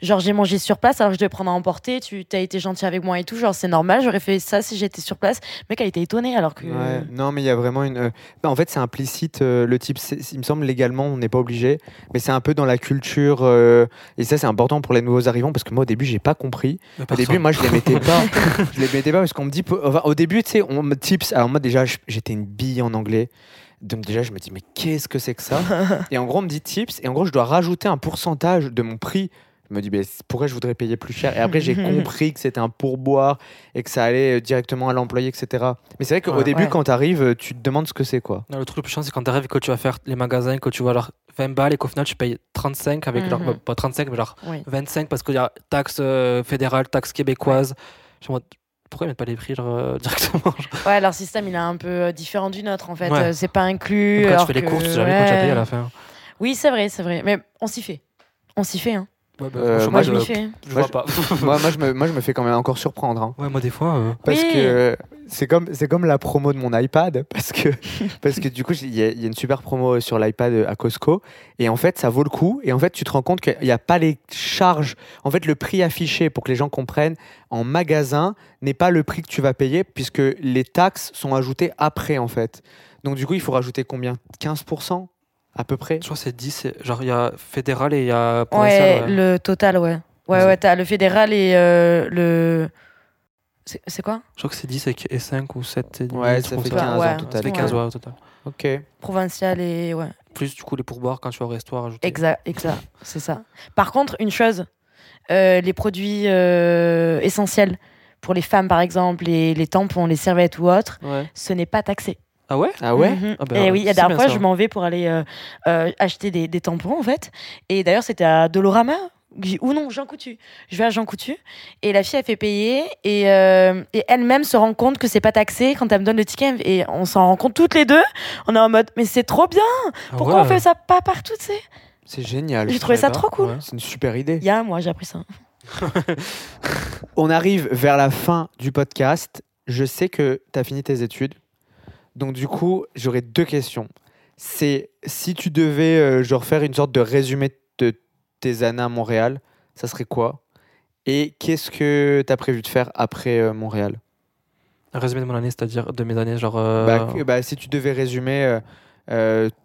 [SPEAKER 3] Genre j'ai mangé sur place alors que je devais prendre à emporter, tu as été gentil avec moi et tout, genre c'est normal, j'aurais fait ça si j'étais sur place. Le mec a été étonné alors que
[SPEAKER 1] Ouais. Non, mais il y a vraiment une. euh, bah, en fait, c'est implicite. euh, le type, c'est- il me semble légalement, on n'est pas obligé, mais c'est un peu dans la culture. euh, et ça, c'est important pour les nouveaux arrivants parce que moi, au début, j'ai pas compris. Au
[SPEAKER 2] personne.
[SPEAKER 1] début, moi, je les mettais <laughs> pas. je les mettais pas parce qu'on me dit. enfin, au début, tu sais, on me tips. Alors, moi, déjà, j'étais une bille en anglais. Donc, déjà, je me dis, mais qu'est-ce que c'est que ça? <laughs> Et en gros, on me dit tips. Et en gros, je dois rajouter un pourcentage de mon prix. Je me dis, mais pourquoi je voudrais payer plus cher? Et après, j'ai <laughs> compris que c'était un pourboire et que ça allait euh, directement à l'employé, etc. Mais c'est vrai qu'au
[SPEAKER 2] Ouais.
[SPEAKER 1] début,
[SPEAKER 3] Ouais.
[SPEAKER 1] quand tu arrives, tu te demandes ce que c'est, quoi.
[SPEAKER 2] Non, le truc le plus chiant, c'est quand t'arrives et que tu vas faire les magasins, que tu vois genre 20 balles et qu'au final tu payes 35 avec genre,
[SPEAKER 3] Mhm.
[SPEAKER 2] bah, pas 35, mais genre
[SPEAKER 3] Oui.
[SPEAKER 2] 25 parce qu'il y a taxe euh, fédérale, taxe québécoise. Mode, pourquoi ils mettent pas les prix genre, euh, <laughs> directement genre?
[SPEAKER 3] Ouais, leur système il est un peu euh, différent du nôtre en fait.
[SPEAKER 2] Ouais.
[SPEAKER 3] Euh, c'est pas inclus.
[SPEAKER 2] Quand tu
[SPEAKER 3] alors
[SPEAKER 2] fais les
[SPEAKER 3] que-
[SPEAKER 2] courses, tu sais jamais quand tu as
[SPEAKER 3] ouais.
[SPEAKER 2] payé à la fin.
[SPEAKER 3] Oui, c'est vrai, c'est vrai. Mais on s'y fait. On s'y fait. Hein.
[SPEAKER 2] Ouais, bah,
[SPEAKER 1] Euh,
[SPEAKER 3] Moi, je
[SPEAKER 2] je,
[SPEAKER 3] m'y fais.
[SPEAKER 2] je
[SPEAKER 1] Moi,
[SPEAKER 2] vois pas.
[SPEAKER 1] moi, moi, je me, moi, je me fais quand même encore surprendre. hein.
[SPEAKER 2] ouais, moi des fois. euh,
[SPEAKER 1] Parce
[SPEAKER 3] Oui.
[SPEAKER 1] que c'est comme, c'est comme la promo de mon iPad. Parce que, <laughs> parce que du coup, il y, a- il y a une super promo sur l'iPad à Costco. Et en fait, ça vaut le coup. Et en fait, tu te rends compte qu'il n'y a pas les charges. En fait, le prix affiché, pour que les gens comprennent, en magasin, n'est pas le prix que tu vas payer, puisque les taxes sont ajoutées après, en fait. Donc, du coup, il faut rajouter combien? 15% à peu près
[SPEAKER 2] Je crois que c'est 10. c'est- Genre, il y a fédéral et il y a provincial.
[SPEAKER 3] Ouais,
[SPEAKER 2] ouais.
[SPEAKER 3] le total, ouais. Ouais, ouais, t'as le fédéral et euh, le. C'est quoi?
[SPEAKER 2] Je crois que c'est 10 et- et 5 ou 7. et
[SPEAKER 1] Ouais, ça fait
[SPEAKER 2] comme
[SPEAKER 1] 15
[SPEAKER 3] Ouais.
[SPEAKER 1] en total.
[SPEAKER 2] Ça fait 15 ouais, au total.
[SPEAKER 1] Ok.
[SPEAKER 3] Provincial et. Ouais.
[SPEAKER 2] Plus du coup les pourboires quand tu vas au resto à rajouter.
[SPEAKER 3] Exact, exact. c'est ça. Par contre, une chose, euh, les produits euh, essentiels pour les femmes, par exemple, les, les tampons, les serviettes ou autres,
[SPEAKER 2] Ouais.
[SPEAKER 3] ce n'est pas taxé.
[SPEAKER 2] Ah ouais?
[SPEAKER 1] Ah ouais?
[SPEAKER 3] Mhm.
[SPEAKER 2] Ah ben,
[SPEAKER 3] Et oui, la dernière fois,
[SPEAKER 2] ça.
[SPEAKER 3] je m'en vais pour aller euh, euh, acheter des, des tampons, en fait. Et d'ailleurs, c'était à Dolorama. Ou non, Jean Coutu. Je vais à Jean Coutu. Et la fille, elle fait payer. Et, euh, et elle-même se rend compte que c'est pas taxé quand elle me donne le ticket. Et on s'en rend compte toutes les deux. On est en mode, mais c'est trop bien.
[SPEAKER 2] Ah
[SPEAKER 3] Pourquoi
[SPEAKER 2] ouais.
[SPEAKER 3] on fait ça pas partout, tu sais?
[SPEAKER 1] C'est génial.
[SPEAKER 3] J'ai trouvé ça trop cool.
[SPEAKER 1] C'est une super idée.
[SPEAKER 3] Il y a un mois, j'ai appris ça. <laughs>
[SPEAKER 1] On arrive vers la fin du podcast. Je sais que tu as fini tes études. Donc du coup, j'aurais deux questions. C'est si tu devais euh, genre faire une sorte de résumé de tes années à Montréal, ça serait quoi? Et qu'est-ce que tu as prévu de faire après euh, Montréal?
[SPEAKER 2] Un résumé de mon année, c'est-à-dire de mes années, genre. euh,
[SPEAKER 1] Bah, bah, si tu devais résumer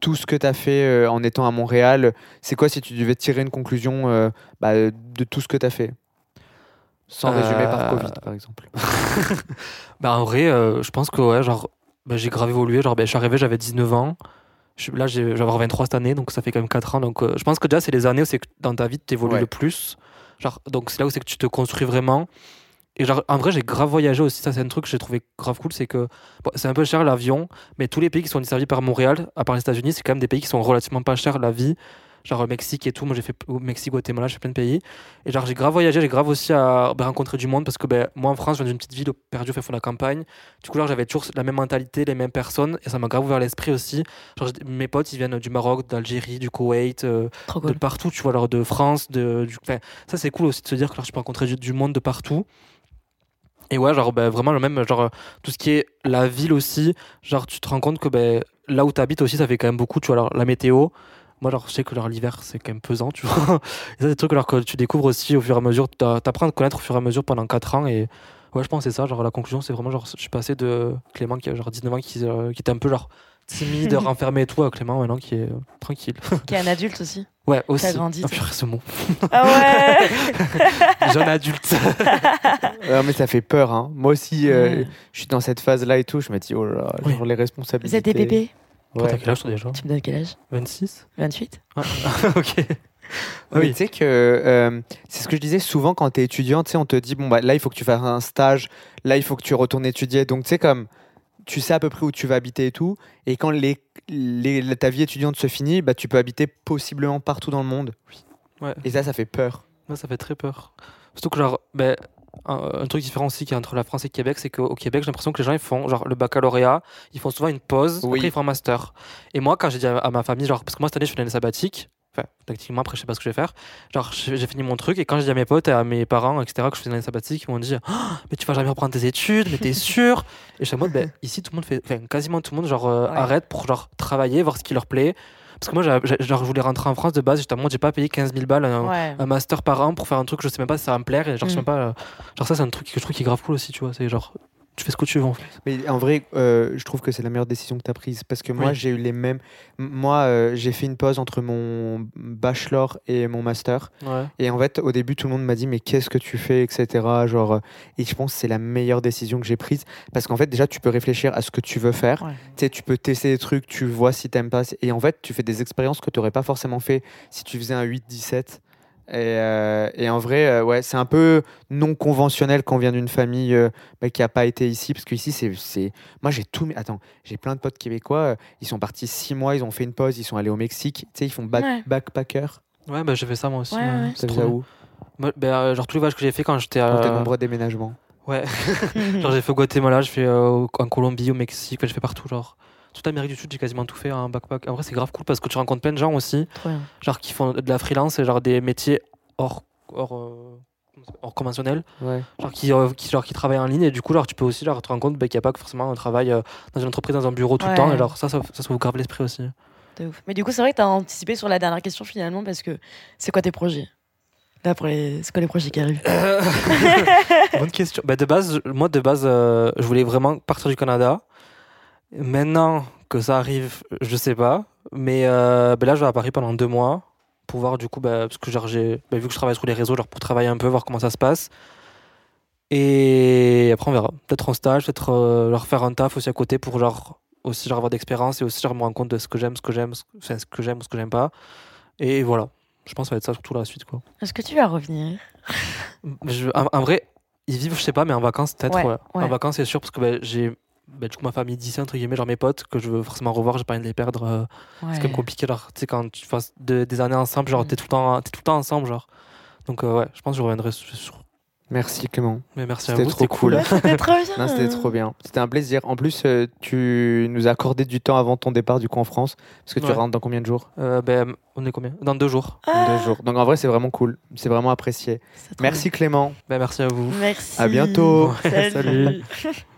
[SPEAKER 1] tout ce que tu as fait en étant à Montréal, c'est quoi si tu devais tirer une conclusion bah, de tout ce que tu as fait? Sans résumer par Covid, par exemple. <laughs>
[SPEAKER 2] Bah en vrai, je pense que ouais, genre, bah, j'ai grave évolué. Genre, bah, je suis arrivé, j'avais 19 ans. Je, là, j'ai- je vais avoir 23 cette année, donc ça fait quand même 4 ans. Donc, euh, je pense que déjà, c'est les années où c'est que dans ta vie, tu évolues
[SPEAKER 1] Ouais.
[SPEAKER 2] le plus. Genre, donc, c'est là où c'est que tu te construis vraiment. Et genre, en vrai, j'ai grave voyagé aussi. Ça, c'est un truc que j'ai trouvé grave cool. C'est que bon, c'est un peu cher l'avion, mais tous les pays qui sont desservis par Montréal, à part les États-Unis, c'est quand même des pays qui sont relativement pas chers la vie. Genre, le Mexique et tout. Moi, j'ai fait au Mexique, Guatemala, j'ai fait plein de pays. Et genre, j'ai grave voyagé, j'ai grave aussi à ben, rencontrer du monde parce que ben, moi en France, je viens d'une petite ville perdue au fin fond de la campagne. Du coup, genre, j'avais toujours la même mentalité, les mêmes personnes et ça m'a grave ouvert l'esprit aussi. Genre, mes potes, ils viennent du Maroc, d'Algérie, du Koweït, euh, de partout, tu vois, alors de France, de, du, enfin, ça c'est cool aussi de se dire que genre, tu peux rencontrer du, du monde de partout. Et ouais, genre, ben, vraiment, le même, genre, euh, tout ce qui est la ville aussi, genre, tu te rends compte que ben, là où tu habites aussi, ça fait quand même beaucoup, tu vois, alors, la météo. Moi, genre, je sais que genre, l'hiver, c'est quand même pesant, tu vois. Et <laughs> ça, c'est des trucs alors, que tu découvres aussi au fur et à mesure, t'a- t'apprends à te connaître au fur et à mesure pendant 4 ans. Et ouais, je pense que c'est ça, genre, la conclusion, c'est vraiment, genre, je suis passé de Clément qui a genre 19 ans, qui, euh, qui était un peu, genre, timide, <laughs> renfermé et tout, à Clément maintenant qui est euh, tranquille.
[SPEAKER 3] Qui est un adulte aussi. <laughs>
[SPEAKER 2] Ouais, aussi.
[SPEAKER 3] grandi,
[SPEAKER 2] Ah, purée, ce mot.
[SPEAKER 3] Ah ouais
[SPEAKER 2] Jeune adulte.
[SPEAKER 1] Ouais, mais ça fait peur. Hein. Moi aussi, euh,
[SPEAKER 3] Ouais.
[SPEAKER 1] je suis dans cette phase-là et tout. Je me dis, oh là là,
[SPEAKER 2] Oui.
[SPEAKER 1] genre les responsabilités.
[SPEAKER 3] Vous êtes des bébés
[SPEAKER 2] Toi, T'as
[SPEAKER 1] Ouais.
[SPEAKER 2] quel âge toi déjà
[SPEAKER 3] Tu me donnes quel âge?
[SPEAKER 2] 26
[SPEAKER 3] 28
[SPEAKER 2] Ouais. <laughs> Ok.
[SPEAKER 1] Mais
[SPEAKER 2] Oui.
[SPEAKER 1] tu sais que euh, c'est ce que je disais souvent quand tu es étudiant, tu sais, on te dit bon bah là il faut que tu fasses un stage, là il faut que tu retournes étudier. Donc tu sais comme tu sais à peu près où tu vas habiter et tout et quand les, les- ta vie étudiante se finit, bah tu peux habiter possiblement partout dans le monde.
[SPEAKER 2] Ouais.
[SPEAKER 1] Et ça ça fait peur.
[SPEAKER 2] Moi, ça fait très peur. Surtout que, genre, ben, un, un truc différent aussi qui est entre la France et le Québec, c'est qu'au Québec, j'ai l'impression que les gens, ils font, genre, le baccalauréat, ils font souvent une pause,
[SPEAKER 1] Oui.
[SPEAKER 2] après ils font un master. Et moi, quand j'ai dit à, ma famille, genre, parce que moi, cette année, je fais l'année sabbatique, enfin, tactiquement, après, je sais pas ce que je vais faire, genre, j'ai fini mon truc, et quand j'ai dit à mes potes et à mes parents, etc., que je faisais l'année sabbatique, ils m'ont dit, Ah, mais tu vas jamais reprendre tes études, mais t'es <laughs> sûr? Et je suis en mode, ben, ici, tout le monde fait, enfin, quasiment tout le monde, genre, euh,
[SPEAKER 3] Ouais.
[SPEAKER 2] arrête pour, genre, travailler, voir ce qui leur plaît. Parce que moi, genre, je voulais rentrer en France de base, justement, j'ai pas payé 15 000 balles un,
[SPEAKER 3] Ouais.
[SPEAKER 2] un master par an pour faire un truc je sais même pas si ça va me plaire et genre je sais
[SPEAKER 3] Mm.
[SPEAKER 2] même pas euh, genre ça c'est un truc que je trouve qui est grave cool aussi tu vois c'est genre tu fais ce que tu veux en fait
[SPEAKER 1] Mais en vrai, euh, je trouve que c'est la meilleure décision que tu as prise. Parce que moi,
[SPEAKER 2] Oui.
[SPEAKER 1] j'ai eu les mêmes. Moi, euh, j'ai fait une pause entre mon bachelor et mon master.
[SPEAKER 2] ouais
[SPEAKER 1] Et en fait, au début, tout le monde m'a dit, mais qu'est-ce que tu fais, etc. Genre, euh, et je pense que c'est la meilleure décision que j'ai prise. Parce qu'en fait, déjà, tu peux réfléchir à ce que tu veux faire.
[SPEAKER 3] Ouais.
[SPEAKER 1] Tu sais, tu peux tester des trucs, tu vois si t'aimes pas. Et en fait, tu fais des expériences que tu n'aurais pas forcément fait si tu faisais un 8-17. Et, euh, et en vrai, euh, ouais, c'est un peu non conventionnel quand on vient d'une famille euh, bah, qui n'a pas été ici. Parce qu'ici, c'est, c'est. Moi, j'ai tout. mes- Attends, j'ai plein de potes québécois. euh, ils sont partis six mois, ils ont fait une pause, ils sont allés au Mexique. Tu sais, ils font back-
[SPEAKER 3] Ouais.
[SPEAKER 1] backpacker.
[SPEAKER 2] ouais bah j'ai fait ça moi aussi
[SPEAKER 3] Ouais,
[SPEAKER 2] ouais.
[SPEAKER 1] Ça
[SPEAKER 2] trop
[SPEAKER 1] où
[SPEAKER 2] Moi, ben, euh, genre tous les voyages que j'ai fait quand j'étais à
[SPEAKER 1] nombreux déménagements.
[SPEAKER 2] ouais <laughs> genre j'ai fait au Guatemala j'ai fait euh, en Colombie au Mexique j'ai fait partout genre toute l'Amérique du Sud j'ai quasiment tout fait en backpack. En vrai c'est grave cool parce que tu rencontres plein de gens aussi genre qui font de la freelance et genre des métiers hors hors euh, hors conventionnel.
[SPEAKER 1] Ouais.
[SPEAKER 2] genre qui, euh, qui, genre qui travaillent en ligne et du coup genre tu peux aussi genre te rendre compte bah, qu'il n'y a pas que forcément un travail euh, dans une entreprise dans un bureau tout
[SPEAKER 3] Ouais.
[SPEAKER 2] le temps et genre ça ça, ça, ça ouvre grave l'esprit aussi.
[SPEAKER 3] De ouf. Mais du coup, c'est vrai que tu as anticipé sur la dernière question finalement parce que c'est quoi tes projets? Là, pour les... c'est quoi les projets qui arrivent? <laughs>
[SPEAKER 2] Bonne question. Bah, de base moi de base je voulais vraiment partir du Canada maintenant que ça arrive je sais pas. Mais euh, bah, là je vais à Paris pendant deux mois pour voir du coup bah, parce que genre bah, vu que je travaille sur les réseaux genre pour travailler un peu voir comment ça se passe. Et après on verra. Peut-être en stage peut-être euh, leur faire un taf aussi à côté pour genre aussi genre avoir d'expérience et aussi genre me rendre compte de ce que j'aime ce que j'aime ce que- enfin, ce que j'aime ou ce que j'aime pas. Et voilà. Je pense que ça va être ça surtout la suite quoi.
[SPEAKER 3] Est-ce que tu vas revenir?
[SPEAKER 2] Je, en, en vrai ils vivent je sais pas mais en vacances peut-être
[SPEAKER 3] Ouais,
[SPEAKER 2] ouais,
[SPEAKER 3] ouais.
[SPEAKER 2] en vacances c'est sûr parce que bah, j'ai bah, du coup ma famille d'ici entre guillemets genre mes potes que je veux forcément revoir j'ai pas envie de les perdre euh, c'est quand même compliqué genre tu sais quand tu passes de- des années ensemble genre
[SPEAKER 3] Mm.
[SPEAKER 2] t'es tout le temps t'es tout le temps ensemble genre donc euh, ouais je pense que je reviendrai sur, sur-
[SPEAKER 1] Merci Clément.
[SPEAKER 2] Mais merci à
[SPEAKER 1] C'était
[SPEAKER 2] vous.
[SPEAKER 1] trop cool.
[SPEAKER 3] Ouais, C'était trop bien.
[SPEAKER 1] Non, c'était trop bien. C'était un plaisir. En plus, euh, tu nous as accordé du temps avant ton départ du coup en France. Parce que tu
[SPEAKER 2] Ouais.
[SPEAKER 1] rentres dans combien de jours?
[SPEAKER 2] Euh, ben, on est combien? Dans deux jours.
[SPEAKER 1] Dans
[SPEAKER 3] Ah,
[SPEAKER 1] Deux jours. Donc en vrai, c'est vraiment cool. C'est vraiment apprécié. Merci Clément.
[SPEAKER 2] Ben, merci à vous.
[SPEAKER 3] Merci.
[SPEAKER 1] À bientôt.
[SPEAKER 3] Salut.
[SPEAKER 1] Salut. <laughs>